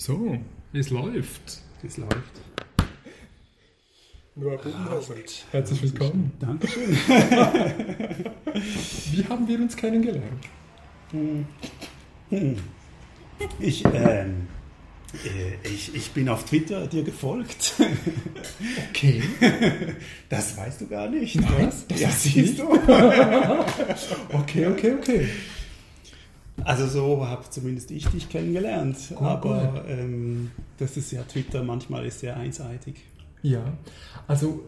So, es läuft. Es läuft. Noah herzlich willkommen. Dankeschön. Wie haben wir uns kennengelernt? Ich, ähm, äh, ich, ich bin auf Twitter dir gefolgt. Okay. Das weißt du gar nicht. Nein, was? das ja, siehst du. Okay, okay, okay. Also so habe zumindest ich dich kennengelernt. Gut, Aber ähm, das ist ja Twitter manchmal ist sehr einseitig. Ja, also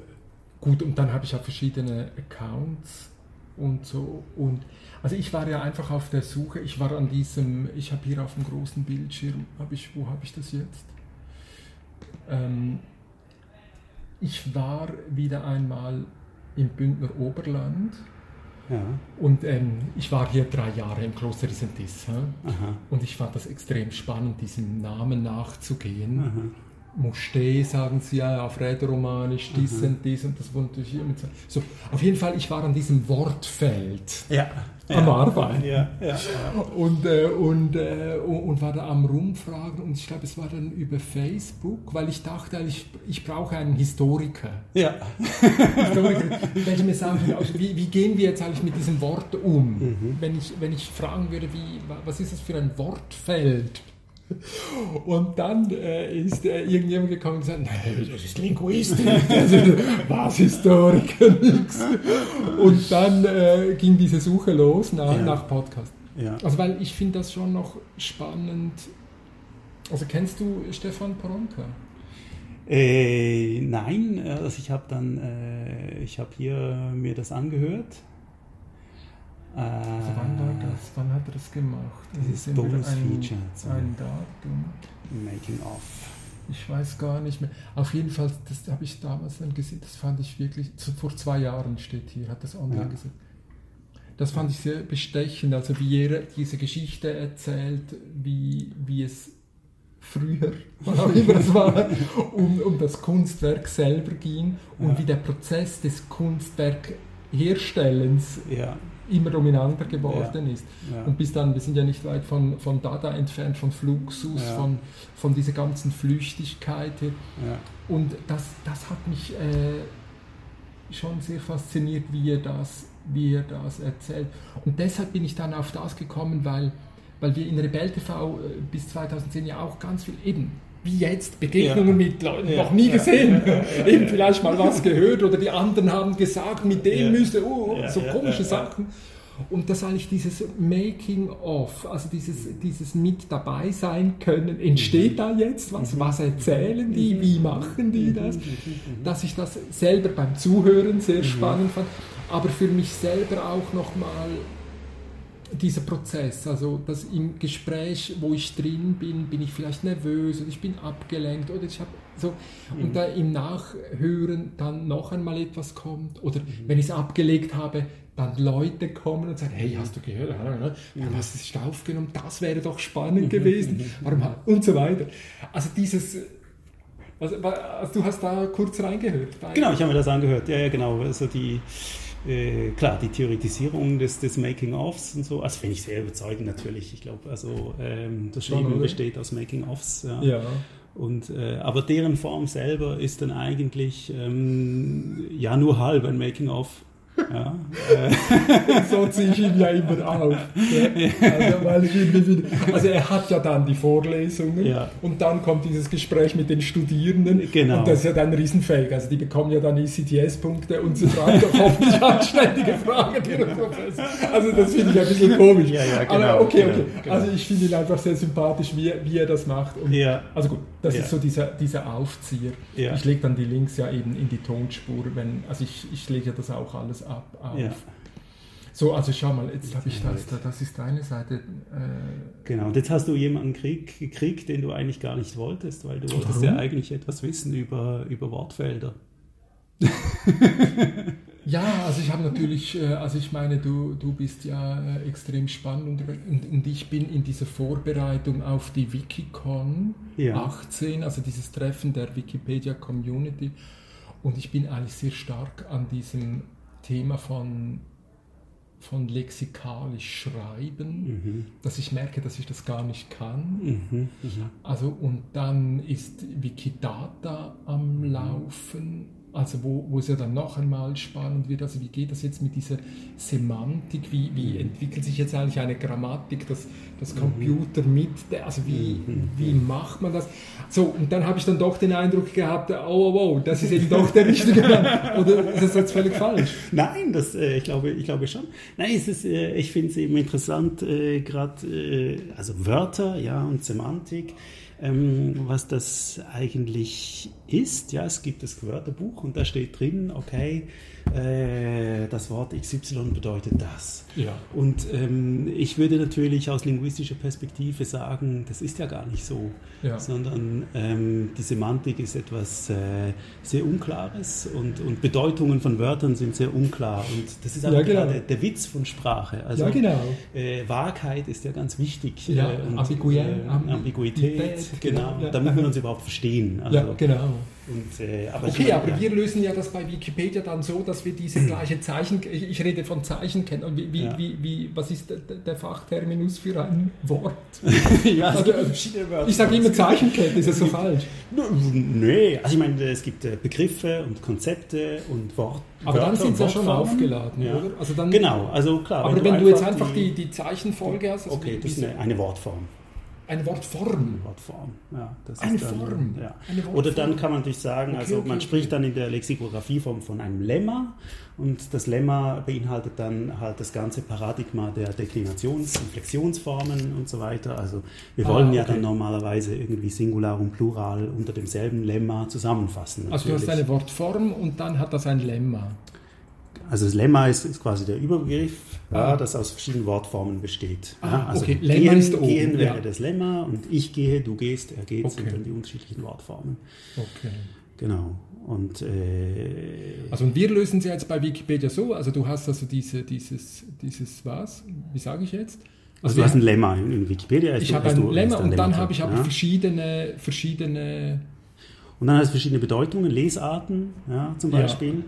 gut, und dann habe ich ja verschiedene Accounts und so. Und also ich war ja einfach auf der Suche, ich war an diesem, ich habe hier auf dem großen Bildschirm, habe ich, wo habe ich das jetzt? Ähm, ich war wieder einmal im Bündner Oberland Ja. und ähm, ich war hier drei Jahre im Kloster? Aha. Und ich fand das extrem spannend, diesem Namen nachzugehen. Aha. Moschee, sagen sie ja, auf Rätoromanisch, dies und dies und das mit so. so. Auf jeden Fall, ich war an diesem Wortfeld Ja. Am. Arbeiten Ja, ja. und, äh, und, äh, und war da am Rumfragen und ich glaube, es war dann über Facebook, weil ich dachte, ich, ich brauche einen Historiker. Ja. Historiker, welche mir sagen, also wie, wie gehen wir jetzt eigentlich mit diesem Wort um? Mhm. Wenn, ich, wenn ich fragen würde, wie, was ist das für ein Wortfeld? Und dann äh, ist äh, irgendjemand gekommen und gesagt, nein, das ist Linguistik, das ist, was Historiker, nix. Und dann äh, ging diese Suche los nach, Ja. nach Podcast. ja. Also weil ich finde das schon noch spannend. Also kennst du Stefan Poronka? Äh, nein, also ich habe dann, äh, ich habe hier mir das angehört. Äh, Also wann war das? Wann hat er das gemacht? Das ist entweder Bonus-Feature. Ein, ein Datum. Making of. Ich weiß gar nicht mehr. Auf jeden Fall, das habe ich damals dann gesehen, das fand ich wirklich, vor zwei Jahren steht hier, hat das online Ja. gesagt. Das fand ich sehr bestechend, also wie er diese Geschichte erzählt, wie, wie es früher, wann auch immer es war, um, um das Kunstwerk selber ging und Ja. wie der Prozess des Kunstwerkherstellens Ja, immer dominanter geworden ist. ja. Und bis dann, wir sind ja nicht weit von, von Dada entfernt, von Fluxus, Ja. von, von dieser ganzen Flüchtigkeit. ja. Und das, das hat mich äh, schon sehr fasziniert, wie er, das, wie er das erzählt. Und deshalb bin ich dann auf das gekommen, weil, weil wir in Rebell TV äh, bis 2010 ja auch ganz viel eben wie jetzt Begegnungen Ja. mit Leuten Ja. noch nie Ja. gesehen, eben vielleicht mal was gehört oder die anderen haben gesagt, mit dem müsste, oh, Ja. so komische. Sachen. Und das eigentlich dieses Making of, also dieses, dieses mit dabei sein können, entsteht da jetzt was? Was erzählen die? Wie machen die das? Dass ich das selber beim Zuhören sehr spannend fand, aber für mich selber auch nochmal dieser Prozess, also dass im Gespräch, wo ich drin bin, bin ich vielleicht nervös oder ich bin abgelenkt oder ich habe so. Und da im Nachhören dann noch einmal etwas kommt oder wenn ich es abgelegt habe, dann Leute kommen und sagen, hey, hast du gehört, warum hast du es nicht aufgenommen, das wäre doch spannend gewesen, warum ha- und so weiter. Also dieses, also, du hast da kurz reingehört. Genau, ich habe mir das angehört. Ja, ja, genau. Also die, äh, klar, die Theoretisierung des, des Making-ofs und so, also finde ich sehr überzeugend natürlich. Ich glaube, also ähm, das Schreiben besteht aus Making-ofs. Ja. Ja. Und, äh, aber deren Form selber ist dann eigentlich ähm, ja nur halb ein Making-of. Ja, äh, so ziehe ich ihn ja immer auf. Ja. Also, weil ich ihn wieder, also er hat ja dann die Vorlesungen Ja. und dann kommt dieses Gespräch mit den Studierenden Genau. und das ist ja dann Riesenfake. Also die bekommen ja dann ICTS-Punkte und sie fragen doch hoffentlich anständige Fragen, Professor. Also das finde ich ein bisschen komisch. Ja, ja, genau, Aber okay, genau, okay. genau. Also ich finde ihn einfach sehr sympathisch, wie, wie er das macht. Und ja, also gut, das ist so dieser, dieser Aufzieher. Ich lege dann die Links ja eben in die Tonspur, wenn, also ich, ich lege ja das auch alles ab. Auf. ja, So, also schau mal, jetzt habe ich das, da, das ist deine Seite. Äh, genau. Und jetzt hast du jemanden krieg, gekriegt, den du eigentlich gar nicht wolltest, weil du wolltest Warum? ja eigentlich etwas wissen über, über Wortfelder. ja, also ich habe natürlich, äh, also ich meine, du, du bist ja äh, extrem spannend und, und, und ich bin in dieser Vorbereitung auf die Wikicon Ja. 18, also dieses Treffen der Wikipedia Community und ich bin eigentlich sehr stark an diesem Thema von von lexikalisch schreiben, mhm. dass ich merke, dass ich das gar nicht kann. Mhm. Mhm. Also und dann ist Wikidata am Laufen also wo, wo es ja dann noch einmal spannend wird, also wie geht das jetzt mit dieser Semantik, wie, wie entwickelt sich jetzt eigentlich eine Grammatik, das, das Computer mit, also wie, wie macht man das? So, und dann habe ich dann doch den Eindruck gehabt, oh, oh, oh, das ist eben doch der richtige Mann. Oder ist das jetzt völlig falsch? Nein, das, äh, ich, glaube, ich glaube schon. Nein, es ist, äh, ich finde es eben interessant, äh, gerade, äh, also Wörter ja, und Semantik, ähm, was das eigentlich ist. Ja, es gibt das Wörterbuch und da steht drin, okay, äh, das Wort XY bedeutet das. Ja. Und ähm, ich würde natürlich aus linguistischer Perspektive sagen, das ist ja gar nicht so, ja. sondern ähm, die Semantik ist etwas äh, sehr Unklares und, und Bedeutungen von Wörtern sind sehr unklar. Und das ist ja, genau. der, der, Witz von Sprache. Also, ja, genau. Äh, Wahrheit ist ja ganz wichtig. Ja, äh, und, Ambiguität, äh, Ambiguität, genau, genau damit wir uns überhaupt verstehen. Also, ja, genau. Und, äh, aber okay, meine, aber ja. wir lösen ja das bei Wikipedia dann so, dass wir diese gleiche Zeichen, ich, ich rede von Zeichen kennen. Wie, wie, ja. wie, wie, was ist der, der, Fachterminus für ein Wort? ja, also, Wörter. Ich sage immer Zeichenkette, ist das so falsch? Nee, also ich meine, es gibt äh, Begriffe und Konzepte und Worte. Aber Wörter dann sind sie ja schon aufgeladen, ja. oder? Also dann, genau, also klar. Aber wenn, wenn du, jetzt einfach die, die Zeichenfolge hast. Also okay, das ist eine, eine Wortform. Eine Wortform. Eine Wortform, ja. eine, dann, Form. Ja. eine. Oder dann kann man natürlich sagen, okay, also okay, man okay. spricht dann in der Lexikographieform von einem Lemma und das Lemma beinhaltet dann halt das ganze Paradigma der Deklinations- und Flexionsformen und so weiter. Also wir wollen ah, ja dann normalerweise irgendwie Singular und Plural unter demselben Lemma zusammenfassen. Natürlich. Also du hast eine Wortform und dann hat das ein Lemma. Also das Lemma ist, ist quasi der Überbegriff, ah. ja, das aus verschiedenen Wortformen besteht. Ah, also okay. Lemma gehen, ist oben, gehen wäre ja. das Lemma und ich gehe, du gehst, er geht, okay. sind dann die unterschiedlichen Wortformen. Okay. Genau. Und, äh, also und wir lösen sie jetzt bei Wikipedia so, also du hast also diese, dieses, dieses was, wie sage ich jetzt? Also, also du hast ein Lemma in, in Wikipedia. Ich habe ein Lemma und dann habe ich aber ja? verschiedene, verschiedene... Und dann hast du verschiedene Bedeutungen, Lesarten, ja, zum Beispiel. Ja.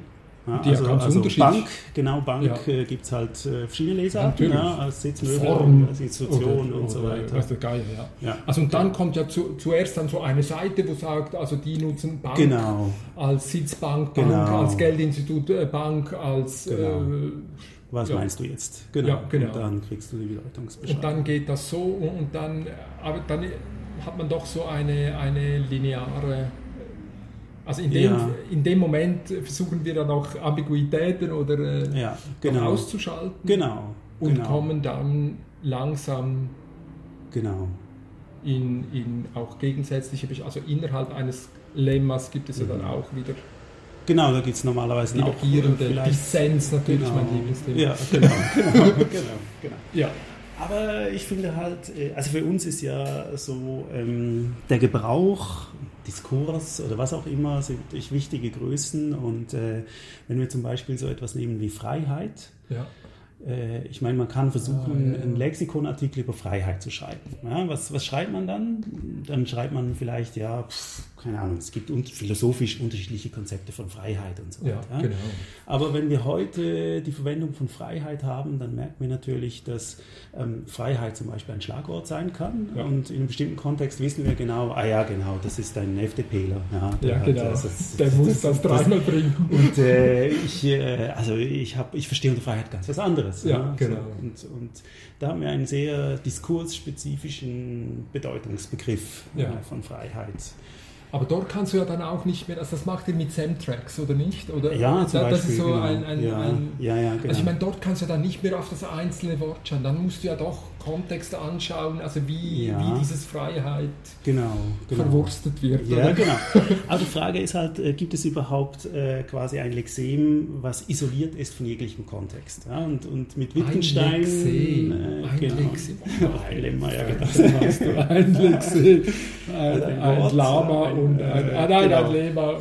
Ja, die also, ganz also Bank, genau, Bank ja. äh, gibt es halt äh, verschiedene Lesarten, ja, als Sitzmöbel, als Institution oder, und so weiter. Du, geil, ja. ja. Also und dann kommt ja zu, zuerst dann so eine Seite, wo sagt, also die nutzen Bank genau. als Sitzbank, Bank, genau. als Geldinstitut, äh, Bank, als... Genau. Äh, Was meinst du jetzt? Genau. Ja, genau. Und dann kriegst du die Bedeutungsbeschreibung. Und dann geht das so und dann, aber dann hat man doch so eine, eine lineare also in dem, ja. in dem Moment versuchen wir dann auch Ambiguitäten oder äh, ja, genau. auszuschalten. Genau. Und genau. kommen dann langsam genau. in, in auch gegensätzliche, also innerhalb eines Lemmas gibt es ja dann mhm. auch wieder Genau, da gibt es normalerweise divergierende Dissens natürlich genau. mein Lieblingsthema. Ja, genau, genau, genau, genau. Ja. Aber ich finde halt, äh, also für uns ist ja so ähm, der Gebrauch, Diskurs oder was auch immer sind wichtige Größen. Und äh, wenn wir zum Beispiel so etwas nehmen wie Freiheit, ja. Äh, ich meine, man kann versuchen, einen Lexikonartikel über Freiheit zu schreiben. Ja, was, was schreibt man dann? Dann schreibt man vielleicht, ja, pff, keine Ahnung, es gibt un philosophisch unterschiedliche Konzepte von Freiheit und so weiter. Ja, genau. Aber wenn wir heute die Verwendung von Freiheit haben, dann merken wir natürlich, dass ähm, Freiheit zum Beispiel ein Schlagwort sein kann. Ja. Und in einem bestimmten Kontext wissen wir genau, ah ja, genau, das ist ein FDPler. Ja, der, ja, genau. das, das, der muss das, das dreimal bringen. Und äh, ich, äh, also ich, hab, ich verstehe unter Freiheit ganz was anderes. Ja, genau. So, und, und da haben wir einen sehr diskursspezifischen Bedeutungsbegriff ja. äh, von Freiheit. Aber dort kannst du ja dann auch nicht mehr, also das macht ihr mit Sam-Tracks, oder nicht? Oder, ja, zum das Beispiel, ist so genau. ein, ein, ja, ein ja, ja, genau. Also ich meine, dort kannst du ja dann nicht mehr auf das einzelne Wort schauen, dann musst du ja doch Kontext anschauen, also wie, wie dieses Freiheit genau, genau. verwurstet wird. Ja, oder? genau. Also die Frage ist halt, äh, gibt es überhaupt äh, quasi ein Lexem, was isoliert ist von jeglichem Kontext? Ja, und, und mit Wittgenstein... Ein Lexem. Äh, ein genau. Lexem. Oh, ein Lemma, ja ein Lexem, ein, ein, ein Lama und ein, äh, nein, genau. ein Lema.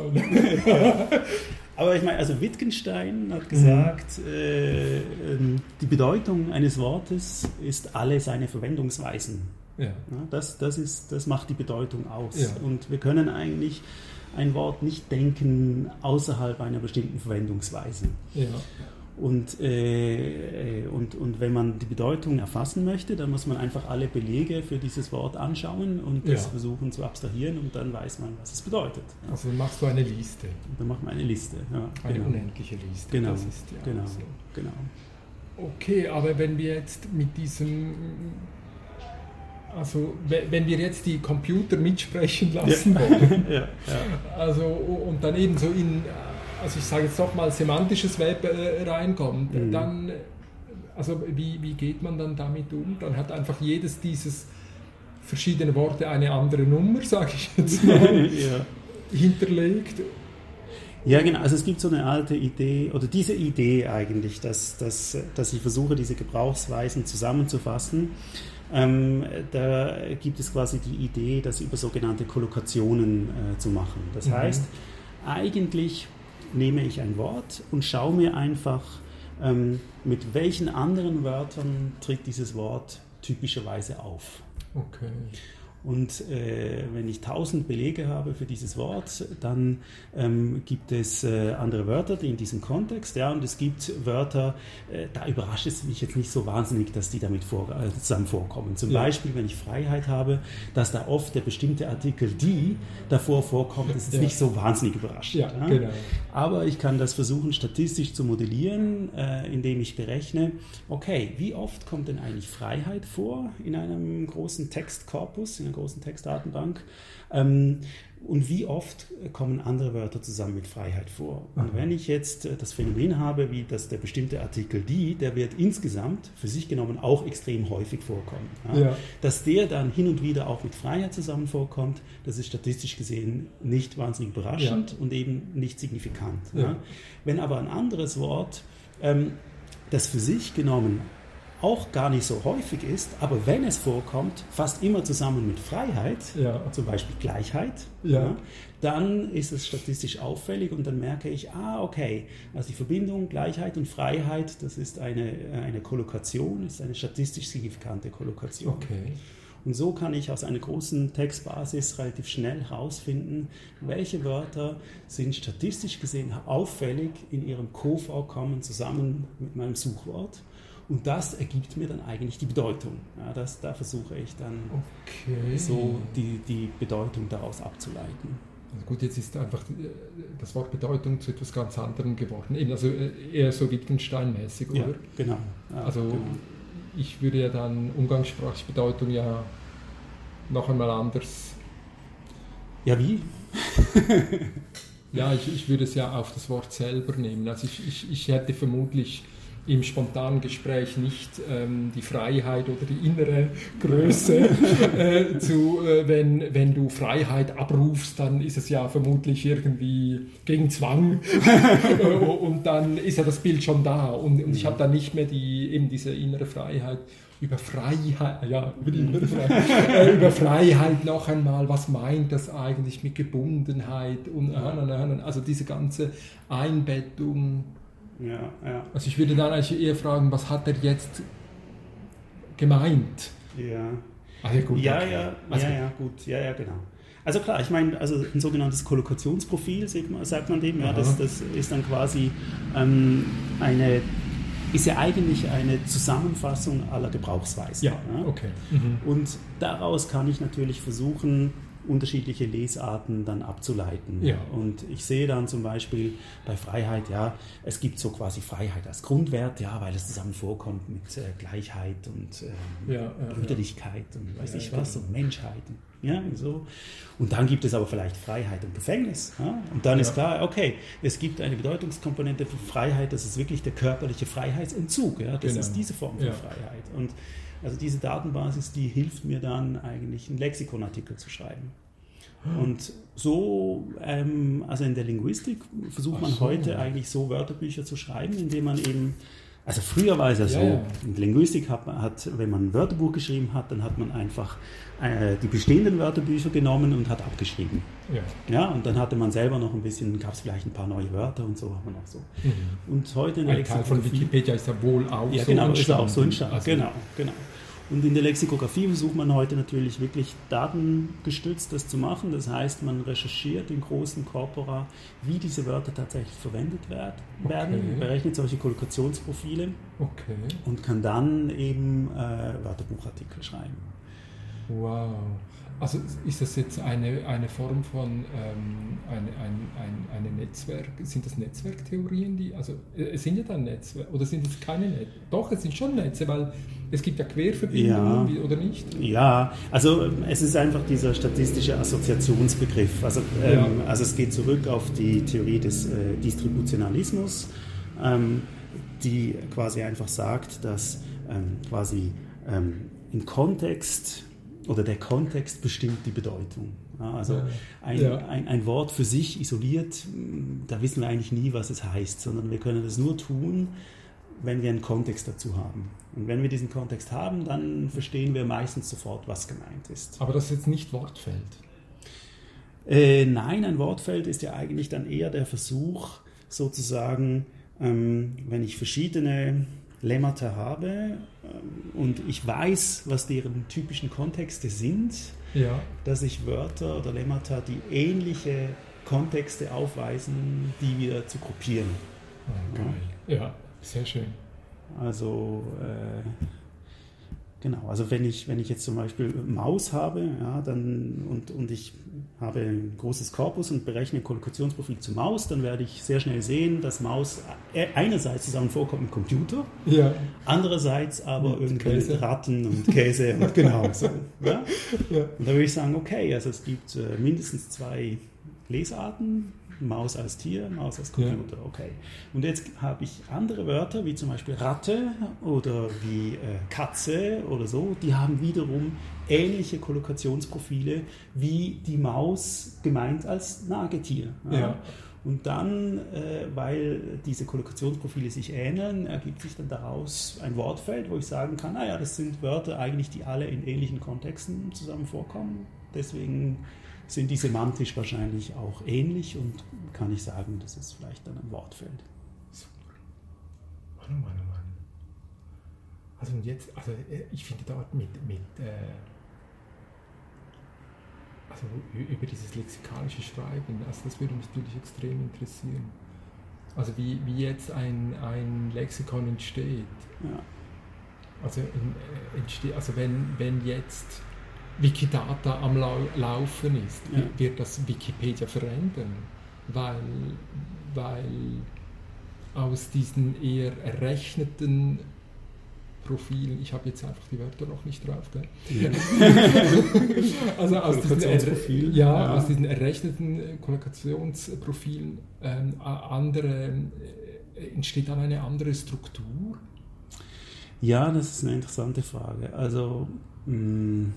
Aber ich meine, also Wittgenstein hat gesagt, mhm. äh, ähm, die Bedeutung eines Wortes ist alle seine Verwendungsweisen. Ja. Ja, das, das, ist, das macht die Bedeutung aus. Ja. Und wir können eigentlich ein Wort nicht denken außerhalb einer bestimmten Verwendungsweise. Ja. Und, äh, und, und wenn man die Bedeutung erfassen möchte, dann muss man einfach alle Belege für dieses Wort anschauen und das ja. versuchen zu abstrahieren und dann weiß man, was es bedeutet. Also dann machst du eine Liste. dann macht man eine Liste. Ja, eine genau. unendliche Liste. Genau. Ist ja genau. So. genau. Okay, aber wenn wir jetzt mit diesem also wenn wir jetzt die Computer mitsprechen lassen ja. wollen, ja, ja. also und dann eben so in also ich sage jetzt doch mal, semantisches Web äh, reinkommt, mhm. dann, also wie, wie geht man dann damit um? Dann hat einfach jedes dieses verschiedene Worte eine andere Nummer, sage ich jetzt mal, ja. hinterlegt. Ja, genau. Also es gibt so eine alte Idee, oder diese Idee eigentlich, dass, dass, dass ich versuche, diese Gebrauchsweisen zusammenzufassen. Ähm, da gibt es quasi die Idee, das über sogenannte Kollokationen äh, zu machen. Das mhm. heißt, eigentlich nehme ich ein Wort und schaue mir einfach, ähm, mit welchen anderen Wörtern tritt dieses Wort typischerweise auf. Okay. Und äh, wenn ich tausend Belege habe für dieses Wort, dann ähm, gibt es äh, andere Wörter die in diesem Kontext, ja, und es gibt Wörter, äh, da überrascht es mich jetzt nicht so wahnsinnig, dass die damit vor, äh, zusammen vorkommen. Zum ja. Beispiel, wenn ich Freiheit habe, dass da oft der bestimmte Artikel die davor vorkommt, das ist ja. nicht so wahnsinnig überraschend. Ja, genau. Aber ich kann das versuchen, statistisch zu modellieren, äh, indem ich berechne, okay, wie oft kommt denn eigentlich Freiheit vor in einem großen Textkorpus, in einer großen Textdatenbank. Ähm, und wie oft kommen andere Wörter zusammen mit Freiheit vor? Und wenn ich jetzt äh, das Phänomen habe, wie dass der bestimmte Artikel die, der wird insgesamt für sich genommen auch extrem häufig vorkommen. Ja? Ja. Dass der dann hin und wieder auch mit Freiheit zusammen vorkommt, das ist statistisch gesehen nicht wahnsinnig überraschend ja. und eben nicht signifikant. Wenn aber ein anderes Wort, ähm, das für sich genommen auch gar nicht so häufig ist, aber wenn es vorkommt, fast immer zusammen mit Freiheit, ja. zum Beispiel Gleichheit, ja. Ja, dann ist es statistisch auffällig und dann merke ich, ah, okay, also die Verbindung Gleichheit und Freiheit, das ist eine, eine Kollokation, ist eine statistisch signifikante Kollokation. Okay. Und so kann ich aus einer großen Textbasis relativ schnell herausfinden, welche Wörter sind statistisch gesehen auffällig in ihrem Co-Vorkommen zusammen mit meinem Suchwort und das ergibt mir dann eigentlich die Bedeutung. Ja, das, da versuche ich dann okay. so die, die Bedeutung daraus abzuleiten. Also gut, jetzt ist einfach äh, das Wort Bedeutung zu etwas ganz anderem geworden. Eben, also äh, eher so Wittgenstein-mäßig, oder? Ja, genau. Ja, also genau. ich würde ja dann umgangssprachliche Bedeutung ja noch einmal anders. Ja, wie? ja, ich, ich würde es ja auf das Wort selber nehmen. Also ich, ich, ich hätte vermutlich im spontanen Gespräch nicht ähm, die Freiheit oder die innere Größe äh, zu, äh, wenn, wenn du Freiheit abrufst, dann ist es ja vermutlich irgendwie gegen Zwang. Und dann ist ja das Bild schon da. Und, und ich habe dann nicht mehr die, eben diese innere Freiheit über Freiheit, ja, über, die innere Freiheit, äh, über Freiheit noch einmal, was meint das eigentlich mit Gebundenheit und also diese ganze Einbettung ja, ja. Also ich würde dann eigentlich eher fragen, was hat er jetzt gemeint? Ja. Ach ja, gut. Ja, okay. ja, also, ja, ja, gut. Ja, ja, genau. Also klar, ich meine, also ein sogenanntes Kollokationsprofil, sagt man dem, ja, das, das ist dann quasi ähm, eine, ist ja eigentlich eine Zusammenfassung aller Gebrauchsweisen. Ja, ja? okay. Mhm. Und daraus kann ich natürlich versuchen, unterschiedliche Lesarten dann abzuleiten. Ja. Und ich sehe dann zum Beispiel bei Freiheit, ja, es gibt so quasi Freiheit als Grundwert, ja, weil es zusammen vorkommt mit äh, Gleichheit und äh, ja, ja, Brüderlichkeit und weiß ich was und Menschheit. Ja, und so. Und dann gibt es aber vielleicht Freiheit und Gefängnis. Und dann ist klar, okay, es gibt eine Bedeutungskomponente für Freiheit, das ist wirklich der körperliche Freiheitsentzug. Ja? Das genau. ist diese Form von Freiheit. Und also diese Datenbasis, die hilft mir dann eigentlich einen Lexikonartikel zu schreiben. Und so, ähm, also in der Linguistik versucht man so. heute eigentlich so Wörterbücher zu schreiben, indem man eben, also früher war es ja so, ja, ja. in der Linguistik hat, hat, wenn man ein Wörterbuch geschrieben hat, dann hat man einfach äh, die bestehenden Wörterbücher genommen und hat abgeschrieben. Ja. ja, und dann hatte man selber noch ein bisschen, gab es vielleicht ein paar neue Wörter und so hat man auch so. Mhm. Und heute in der Ein Teil von Wikipedia ist ja wohl auch ja, so genau, ist auch so entstanden. Also, genau, genau. Und in der Lexikographie versucht man heute natürlich wirklich datengestützt das zu machen. Das heißt, man recherchiert in großen Corpora, wie diese Wörter tatsächlich verwendet werden, okay. berechnet solche Kollokationsprofile okay. und kann dann eben äh, Wörterbuchartikel schreiben. Wow. Also ist das jetzt eine, eine Form von ähm, eine, ein, ein, eine Netzwerk, sind das Netzwerktheorien, die, also es sind ja dann Netze, oder sind es keine Netze? Doch, es sind schon Netze, weil es gibt ja Querverbindungen, ja. oder nicht? Ja, also es ist einfach dieser statistische Assoziationsbegriff. Also, ähm, ja. also es geht zurück auf die Theorie des äh, Distributionalismus, ähm, die quasi einfach sagt, dass ähm, quasi ähm, im Kontext oder der Kontext bestimmt die Bedeutung. Ja, also ein, ja. ein, ein, Wort für sich isoliert, da wissen wir eigentlich nie, was es heißt, sondern wir können das nur tun, wenn wir einen Kontext dazu haben. Und wenn wir diesen Kontext haben, dann verstehen wir meistens sofort, was gemeint ist. Aber das ist jetzt nicht Wortfeld. Äh, nein, ein Wortfeld ist ja eigentlich dann eher der Versuch, sozusagen, ähm, wenn ich verschiedene Lemmata habe ähm, und ich weiß, was deren typischen Kontexte sind, ja. dass ich Wörter oder Lemmata, die ähnliche Kontexte aufweisen, die wieder zu gruppieren. Okay. Ja. ja, sehr schön. Also äh, Genau, also wenn ich, wenn ich jetzt zum Beispiel Maus habe ja, dann, und, und ich habe ein großes Korpus und berechne ein Kollokationsprofil zu Maus, dann werde ich sehr schnell sehen, dass Maus einerseits zusammen vorkommt mit Computer, ja. andererseits aber irgendwie Ratten und Käse und genau so. Ja? ja? Und da würde ich sagen, okay, also es gibt äh, mindestens zwei Lesarten, Maus als Tier, Maus als Computer, ja. okay. Und jetzt habe ich andere Wörter, wie zum Beispiel Ratte oder wie äh, Katze oder so, die haben wiederum ähnliche Kollokationsprofile wie die Maus gemeint als Nagetier. Ja. ja. Und dann, äh, weil diese Kollokationsprofile sich ähneln, ergibt sich dann daraus ein Wortfeld, wo ich sagen kann, naja, das sind Wörter eigentlich, die alle in ähnlichen Kontexten zusammen vorkommen. Deswegen sind die semantisch wahrscheinlich auch ähnlich und kann ich sagen, das ist vielleicht dann ein Wortfeld. Mann, Mann, Mann. Also und jetzt, also äh, ich finde dort mit, mit äh, also über dieses lexikalische Schreiben, also das würde mich natürlich extrem interessieren. Also wie, wie jetzt ein, ein Lexikon entsteht. Ja. Also, in, äh, entsteht, also wenn, wenn jetzt Wikidata am Laufen ist, ja. wird das Wikipedia verändern, weil, weil aus diesen eher errechneten Profilen, ich habe jetzt einfach die Wörter noch nicht drauf, gell? Ja. also aus diesen, ja, ja, aus diesen errechneten Kommunikationsprofilen ähm, andere, äh, entsteht dann eine andere Struktur? Ja, das ist eine interessante Frage. Also mh, mm,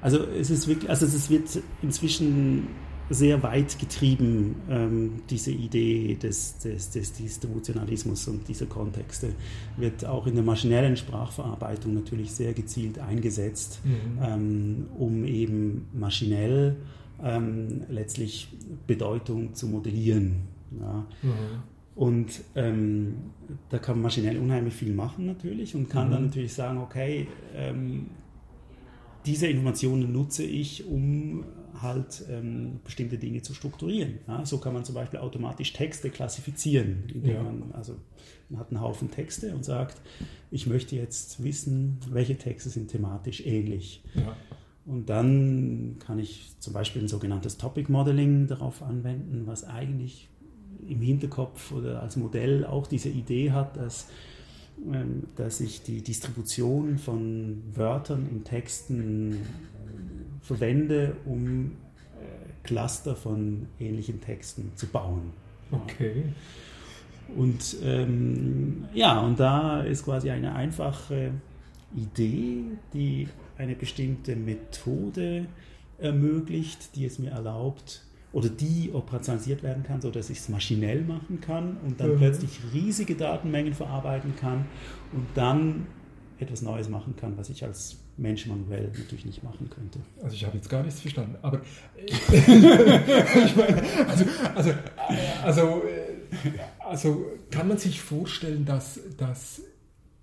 also es ist wirklich, also es wird inzwischen sehr weit getrieben, ähm, diese Idee des, des, des Distributionalismus und dieser Kontexte wird auch in der maschinellen Sprachverarbeitung natürlich sehr gezielt eingesetzt, mhm. ähm, um eben maschinell ähm, letztlich Bedeutung zu modellieren. Ja. Mhm. Und ähm, da kann man maschinell unheimlich viel machen natürlich und kann mhm. dann natürlich sagen, okay, ähm, diese Informationen nutze ich, um halt ähm, bestimmte Dinge zu strukturieren. Ja, so kann man zum Beispiel automatisch Texte klassifizieren, indem ja. man, also man hat einen Haufen Texte und sagt, ich möchte jetzt wissen, welche Texte sind thematisch ähnlich. Ja. Und dann kann ich zum Beispiel ein sogenanntes Topic Modeling darauf anwenden, was eigentlich im Hinterkopf oder als Modell auch diese Idee hat, dass dass ich die Distribution von Wörtern in Texten äh, verwende, um äh, Cluster von ähnlichen Texten zu bauen. Okay. Und ähm, ja, und da ist quasi eine einfache Idee, die eine bestimmte Methode ermöglicht, die es mir erlaubt, oder die operationalisiert werden kann, sodass ich es maschinell machen kann und dann mhm. plötzlich riesige Datenmengen verarbeiten kann und dann etwas Neues machen kann, was ich als Mensch manuell natürlich nicht machen könnte. Also ich habe jetzt gar nichts verstanden, aber ich meine, also, also, also, also kann man sich vorstellen, dass, dass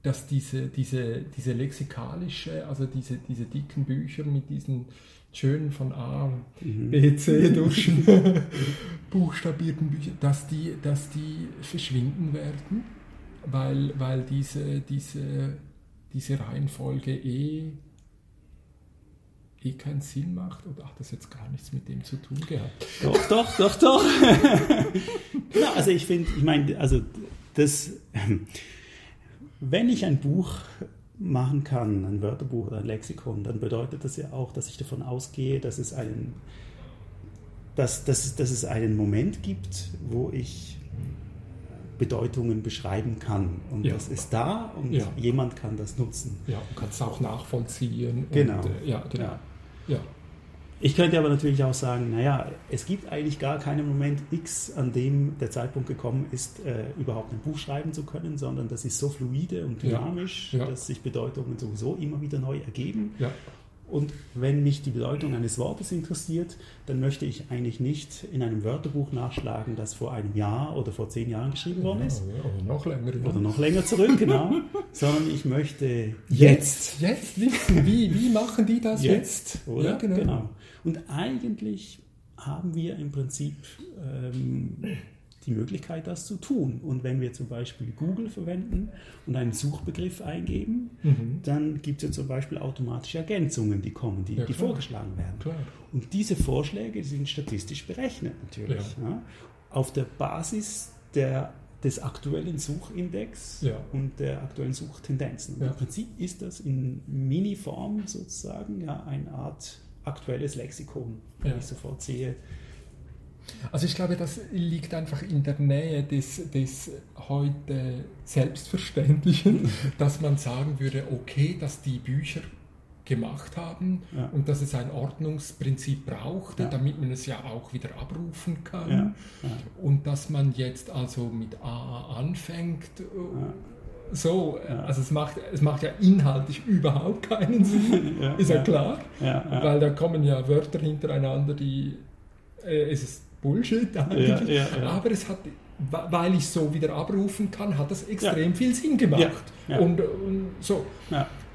dass diese, diese, diese lexikalische, also diese, diese dicken Bücher mit diesen schönen von A, mhm. B, C durch buchstabierten Bücher, dass die, dass die verschwinden werden, weil, weil diese, diese, diese Reihenfolge eh eh keinen Sinn macht oder hat das jetzt gar nichts mit dem zu tun gehabt? Doch, doch, doch, doch. ja, also ich finde, ich meine, also das, wenn ich ein Buch machen kann, ein Wörterbuch oder ein Lexikon, dann bedeutet das ja auch, dass ich davon ausgehe, dass es einen, dass, dass, dass es einen Moment gibt, wo ich Bedeutungen beschreiben kann. Und ja. das ist da und ja. jemand kann das nutzen. Ja, und kann es auch nachvollziehen. Genau. Und, äh, ja, genau. Ja. ja. Ich könnte aber natürlich auch sagen, naja, es gibt eigentlich gar keinen Moment X, an dem der Zeitpunkt gekommen ist, äh, überhaupt ein Buch schreiben zu können, sondern das ist so fluide und dynamisch, ja, ja. dass sich Bedeutungen sowieso immer wieder neu ergeben. Ja. Und wenn mich die Bedeutung eines Wortes interessiert, dann möchte ich eigentlich nicht in einem Wörterbuch nachschlagen, das vor einem Jahr oder vor zehn Jahren geschrieben worden ist. Oder noch länger. Oder noch länger zurück, genau. Sondern ich möchte jetzt, jetzt wissen, wie, wie machen die das jetzt? jetzt? Oder? Ja, genau. genau. Und eigentlich haben wir im Prinzip ähm, die Möglichkeit, das zu tun. Und wenn wir zum Beispiel Google verwenden und einen Suchbegriff eingeben, mhm. dann gibt es ja zum Beispiel automatische Ergänzungen, die kommen, die, ja, die vorgeschlagen werden. Klar. Und diese Vorschläge sind statistisch berechnet natürlich. Ja. Ja, auf der Basis der, des aktuellen Suchindex und der aktuellen Suchtendenzen. Im Prinzip ist das in Mini-Form sozusagen ja eine Art aktuelles Lexikon, wenn ich sofort sehe, also ich glaube, das liegt einfach in der Nähe des, des heute Selbstverständlichen, dass man sagen würde, okay, dass die Bücher gemacht haben ja. und dass es ein Ordnungsprinzip brauchte, ja. damit man es ja auch wieder abrufen kann. Ja. Und dass man jetzt also mit A anfängt. So, also es macht, es macht ja inhaltlich überhaupt keinen Sinn, ist ja, klar, weil da kommen ja Wörter hintereinander, die äh, es ist Bullshit eigentlich. Ja, ja, ja. Aber es hat, weil ich so wieder abrufen kann, hat das extrem viel Sinn gemacht. Und, und, so.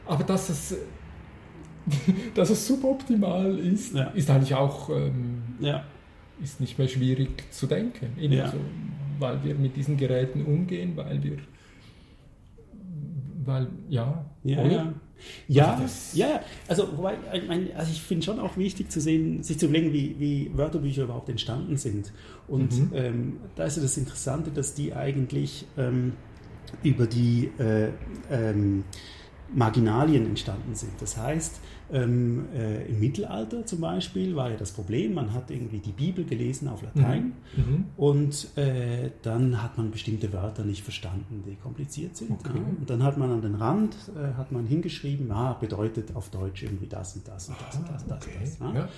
Aber dass es, dass es suboptimal ist, ist eigentlich auch ähm, ist nicht mehr schwierig zu denken. So, weil wir mit diesen Geräten umgehen, weil wir weil ja, ja, ja. Ja, also ja, also, wobei, also ich finde schon auch wichtig zu sehen, sich zu überlegen, wie, wie Wörterbücher überhaupt entstanden sind. Und mhm. ähm, da ist ja das Interessante, dass die eigentlich ähm, über die äh, ähm, Marginalien entstanden sind. Das heißt, ähm, äh, Im Mittelalter zum Beispiel war ja das Problem, man hat irgendwie die Bibel gelesen auf Latein mhm. mhm. und äh, dann hat man bestimmte Wörter nicht verstanden, die kompliziert sind. Okay. Ja. Und dann hat man an den Rand äh, hat man hingeschrieben, ah, bedeutet auf Deutsch irgendwie das und das und das und das und das. Okay. das ja. Ja.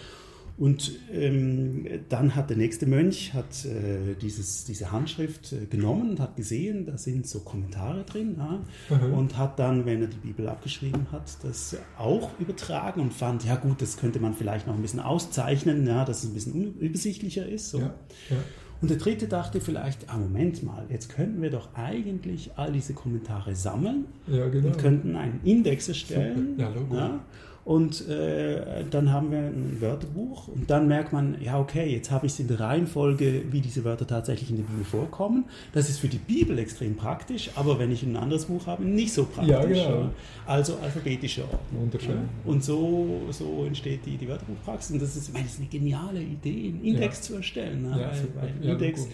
Und ähm, dann hat der nächste Mönch hat, äh, dieses, diese Handschrift äh, genommen und hat gesehen, da sind so Kommentare drin ja, mhm. und hat dann, wenn er die Bibel abgeschrieben hat, das auch übertragen und fand, ja gut, das könnte man vielleicht noch ein bisschen auszeichnen, ja, dass es ein bisschen unübersichtlicher ist. So. Ja, ja. Und der dritte dachte vielleicht, ah Moment mal, jetzt könnten wir doch eigentlich all diese Kommentare sammeln ja, genau. und könnten einen Index erstellen. Ja, ja, und äh, dann haben wir ein Wörterbuch und dann merkt man, ja okay, jetzt habe ich es in der Reihenfolge, wie diese Wörter tatsächlich in der Bibel vorkommen. Das ist für die Bibel extrem praktisch, aber wenn ich ein anderes Buch habe, nicht so praktisch. Ja, genau. Also alphabetische Ordnung. Wunderschön. Ja? Und so, so entsteht die, die Wörterbuchpraxis. Und das ist, ich meine, das ist eine geniale Idee, einen Index ja. zu erstellen. Ne? Ja, weil, weil Index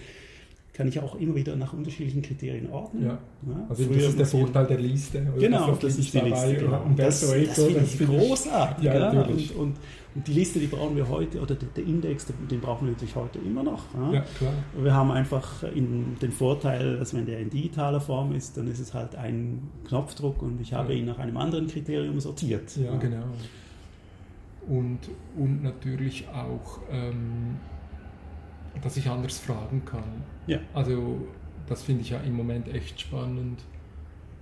kann ich auch immer wieder nach unterschiedlichen Kriterien ordnen. Ja. Ja, also das ist der Vorteil der Liste. Genau, das ist die Liste. Genau. Und das, das, das finde ich großartig. Ja, ja. Und, und, und, die Liste, die brauchen wir heute, oder der Index, den brauchen wir natürlich heute immer noch. Ja, klar. Wir haben einfach den Vorteil, dass wenn der in digitaler Form ist, dann ist es halt ein Knopfdruck und ich habe ihn nach einem anderen Kriterium sortiert. Ja, genau. Und, und natürlich auch... Ähm, dass ich anders fragen kann. Ja. Also das finde ich ja im Moment echt spannend.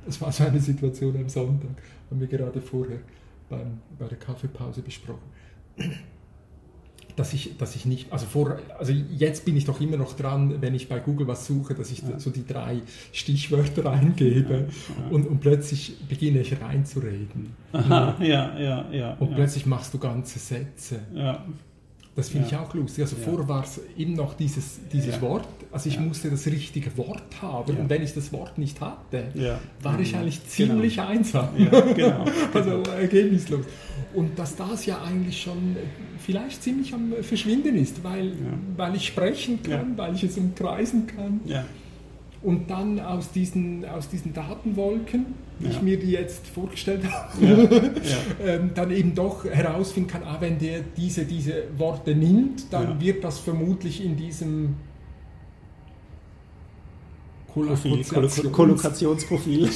Es war so eine Situation am Sonntag, haben wir gerade vorher beim, bei der Kaffeepause besprochen. dass ich, dass ich nicht, also vor, also jetzt bin ich doch immer noch dran, wenn ich bei Google was suche, dass ich ja. so die drei Stichwörter eingebe ja. Und, und plötzlich beginne ich reinzureden. Aha, ja, ja, ja. Und plötzlich machst du ganze Sätze. Ja. Das finde ich auch lustig. Also vorher war es eben noch dieses, dieses Wort, also ich musste das richtige Wort haben und wenn ich das Wort nicht hatte, war ich eigentlich genau. ziemlich genau. einsam. Genau. also ergebnislos. Und dass das ja eigentlich schon vielleicht ziemlich am Verschwinden ist, weil, ja. weil ich sprechen kann, ja. weil ich es umkreisen kann. Ja. Und dann aus diesen, aus diesen Datenwolken, ich mir die jetzt vorgestellt habe, ähm, dann eben doch herausfinden kann, ah, wenn der diese, diese Worte nimmt, dann wird das vermutlich in diesem Kollokationsprofil.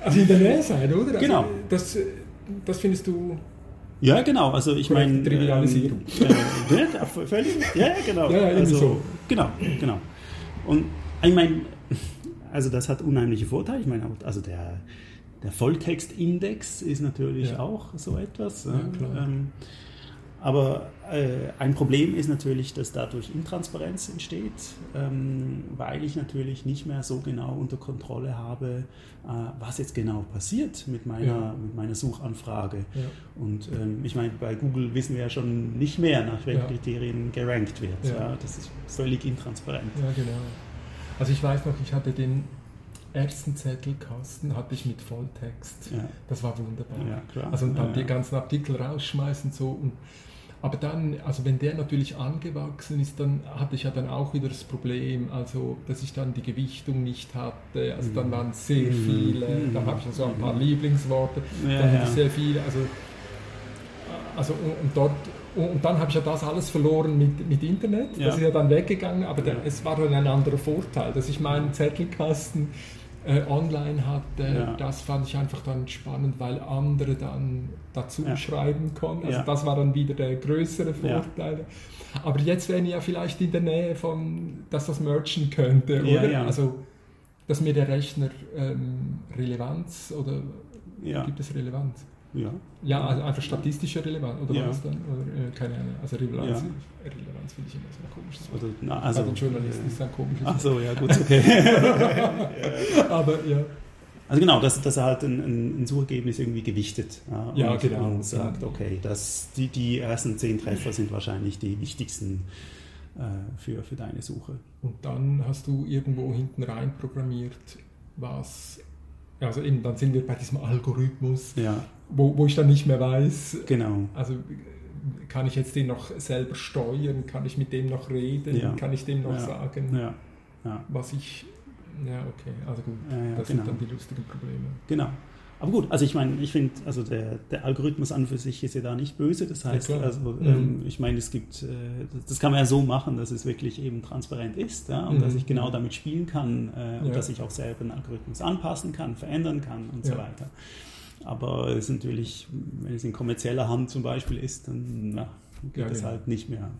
also in der Nähe sein, oder? Also genau. Das, das findest du. Ja, genau. Also ich meine. Trivialisierung. Ähm, äh, völlig. Ja, genau. Ja, ja also, so. Genau, genau. Und ich meine, also das hat unheimliche Vorteile. Ich meine, also der, der Volltextindex ist natürlich ja. auch so etwas. Ja, klar. Ähm, aber äh, ein Problem ist natürlich, dass dadurch Intransparenz entsteht, ähm, weil ich natürlich nicht mehr so genau unter Kontrolle habe, äh, was jetzt genau passiert mit meiner, ja. mit meiner Suchanfrage. Ja. Und ähm, ich meine, bei Google wissen wir ja schon nicht mehr, nach welchen ja. Kriterien gerankt wird. Das ist völlig intransparent. Ja, genau. Also ich weiß noch, ich hatte den ersten Zettelkasten hatte ich mit Volltext. Das war wunderbar. Also und dann die ganzen Artikel rausschmeißen so und aber dann, also wenn der natürlich angewachsen ist, dann hatte ich ja dann auch wieder das Problem, also dass ich dann die Gewichtung nicht hatte. Also dann waren sehr mhm. viele, mhm. dann habe ich so ein paar Lieblingsworte, ja, dann ja. sehr viele, also, also und, dort und dann habe ich ja das alles verloren mit, mit Internet. Ja. Das ist ja dann weggegangen, aber der, es war dann ein anderer Vorteil, dass ich meinen Zettelkasten äh, online hatte, ja. das fand ich einfach dann spannend, weil andere dann dazu ja. schreiben konnten. Also das war dann wieder der größere Vorteil. Aber jetzt wären ja vielleicht in der Nähe von, dass das merchen könnte, oder? Also, dass mir der Rechner ähm, Relevanz oder gibt es Relevanz? Ja. Ja, also einfach statistische Relevanz, oder ja. was dann? Oder, äh, keine Ahnung. Also Relevanz, ja. Relevanz finde ich immer so ein komisches Wort. Oder, na, also, also Journalisten ist ein komisches Ach so, ja gut, okay. Aber ja. Also genau, dass, dass er halt ein, ein, ein Suchergebnis irgendwie gewichtet. Ja, ja und, genau. Und sagt, okay, das, die, die ersten zehn Treffer sind wahrscheinlich die wichtigsten äh, für, für deine Suche. Und dann hast du irgendwo hinten rein programmiert, was also eben, dann sind wir bei diesem Algorithmus, ja. Wo, wo ich dann nicht mehr weiß, genau. also kann ich jetzt den noch selber steuern, kann ich mit dem noch reden, ja. kann ich dem noch ja. sagen, ja. was ich, ja okay, also gut, das genau. sind dann die lustigen Probleme. Genau. Aber gut, also ich meine, ich finde, also der, der Algorithmus an für sich ist ja da nicht böse. Das heißt, also mhm. ähm, ich meine, es gibt, äh, das kann man ja so machen, dass es wirklich eben transparent ist ja, und mhm. dass ich genau damit spielen kann äh, und dass ich auch selber den Algorithmus anpassen kann, verändern kann und so weiter. Aber es ist natürlich, wenn es in kommerzieller Hand zum Beispiel ist, dann na, geht ja, das genau. halt nicht mehr.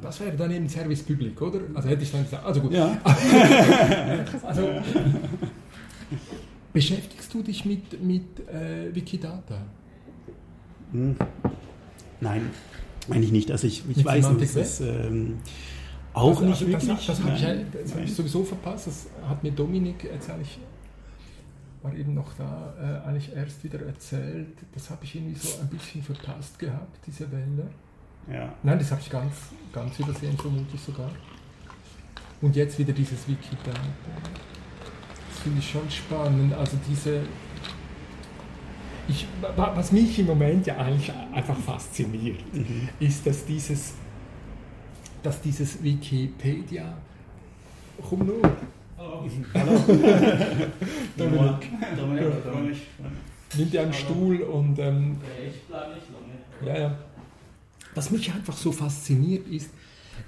das wäre dann eben Service Public, oder? Also hätte ich dann gesagt, also gut. Ja. also, Beschäftigst du dich mit, mit äh, Wikidata? Hm. Nein, meine ich nicht. Also ich, ich weiß nicht, dass ähm, auch also, nicht also wirklich. Das, das habe ich, hab ich, sowieso verpasst. Das hat mir Dominik, jetzt eigentlich, war eben noch da, äh, eigentlich erst wieder erzählt. Das habe ich irgendwie so ein bisschen verpasst gehabt, diese Welle. Ja. Nein, das habe ich ganz, ganz übersehen, vermutlich sogar. Und jetzt wieder dieses Wikidata finde ich schon spannend. Also diese, ich, was mich im Moment ja eigentlich einfach fasziniert, mhm. ist, dass dieses, dass dieses Wikipedia, komm nur. Hallo. Hallo. Dominik. Dominik. Nimm dir einen Stuhl und. Ähm, ich bleibe nicht lange. Ja, ja. Was mich einfach so fasziniert ist,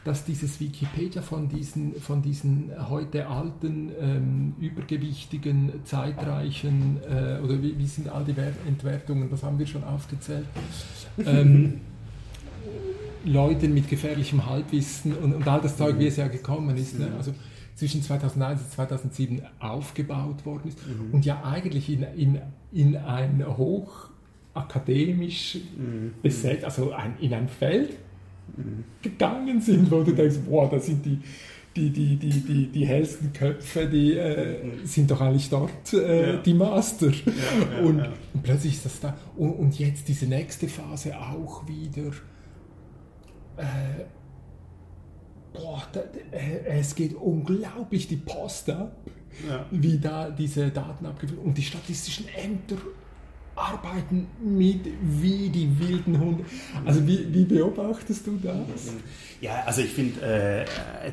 dass dieses Wikipedia von diesen, von diesen heute alten, ähm, übergewichtigen, zeitreichen, äh, oder wie, wie, sind all die Entwertungen, das haben wir schon aufgezählt, ähm, Leuten mit gefährlichem Halbwissen und, und all das Zeug, wie es ja gekommen ist, ne? also zwischen 2001 und 2007 aufgebaut worden ist mhm. und ja eigentlich in, in, in ein hoch akademisch mhm. besetzt, also ein, in ein Feld mhm. gegangen sind, wo du denkst, boah, da sind die, die, die, die, die, die hellsten Köpfe, die äh, mhm. sind doch eigentlich dort äh, ja. die Master. Ja, ja, und, und, plötzlich ist das da. Und, und, jetzt diese nächste Phase auch wieder. Äh, boah, da, äh, es geht unglaublich die Post ab, wie da diese Daten abgefüllt Und die statistischen Ämter arbeiten mit wie die wilden Hunde. Also wie, wie beobachtest du das? Ja, also ich finde äh,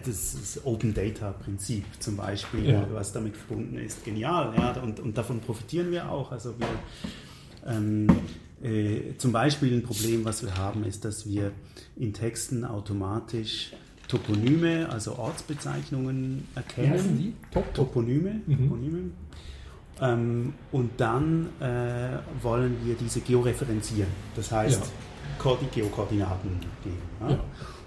das, das, Open Data Prinzip zum Beispiel, ja. was damit verbunden ist, genial. Ja, und, und davon profitieren wir auch. Also wir ähm, äh, zum Beispiel ein Problem, was wir haben, ist, dass wir in Texten automatisch Toponyme, also Ortsbezeichnungen erkennen. Wie heißen die? Top Toponyme. Mhm. Toponyme ähm, und dann äh, wollen wir diese georeferenzieren. Das heißt, ja. die Geokoordinaten geben. Ja? Ja.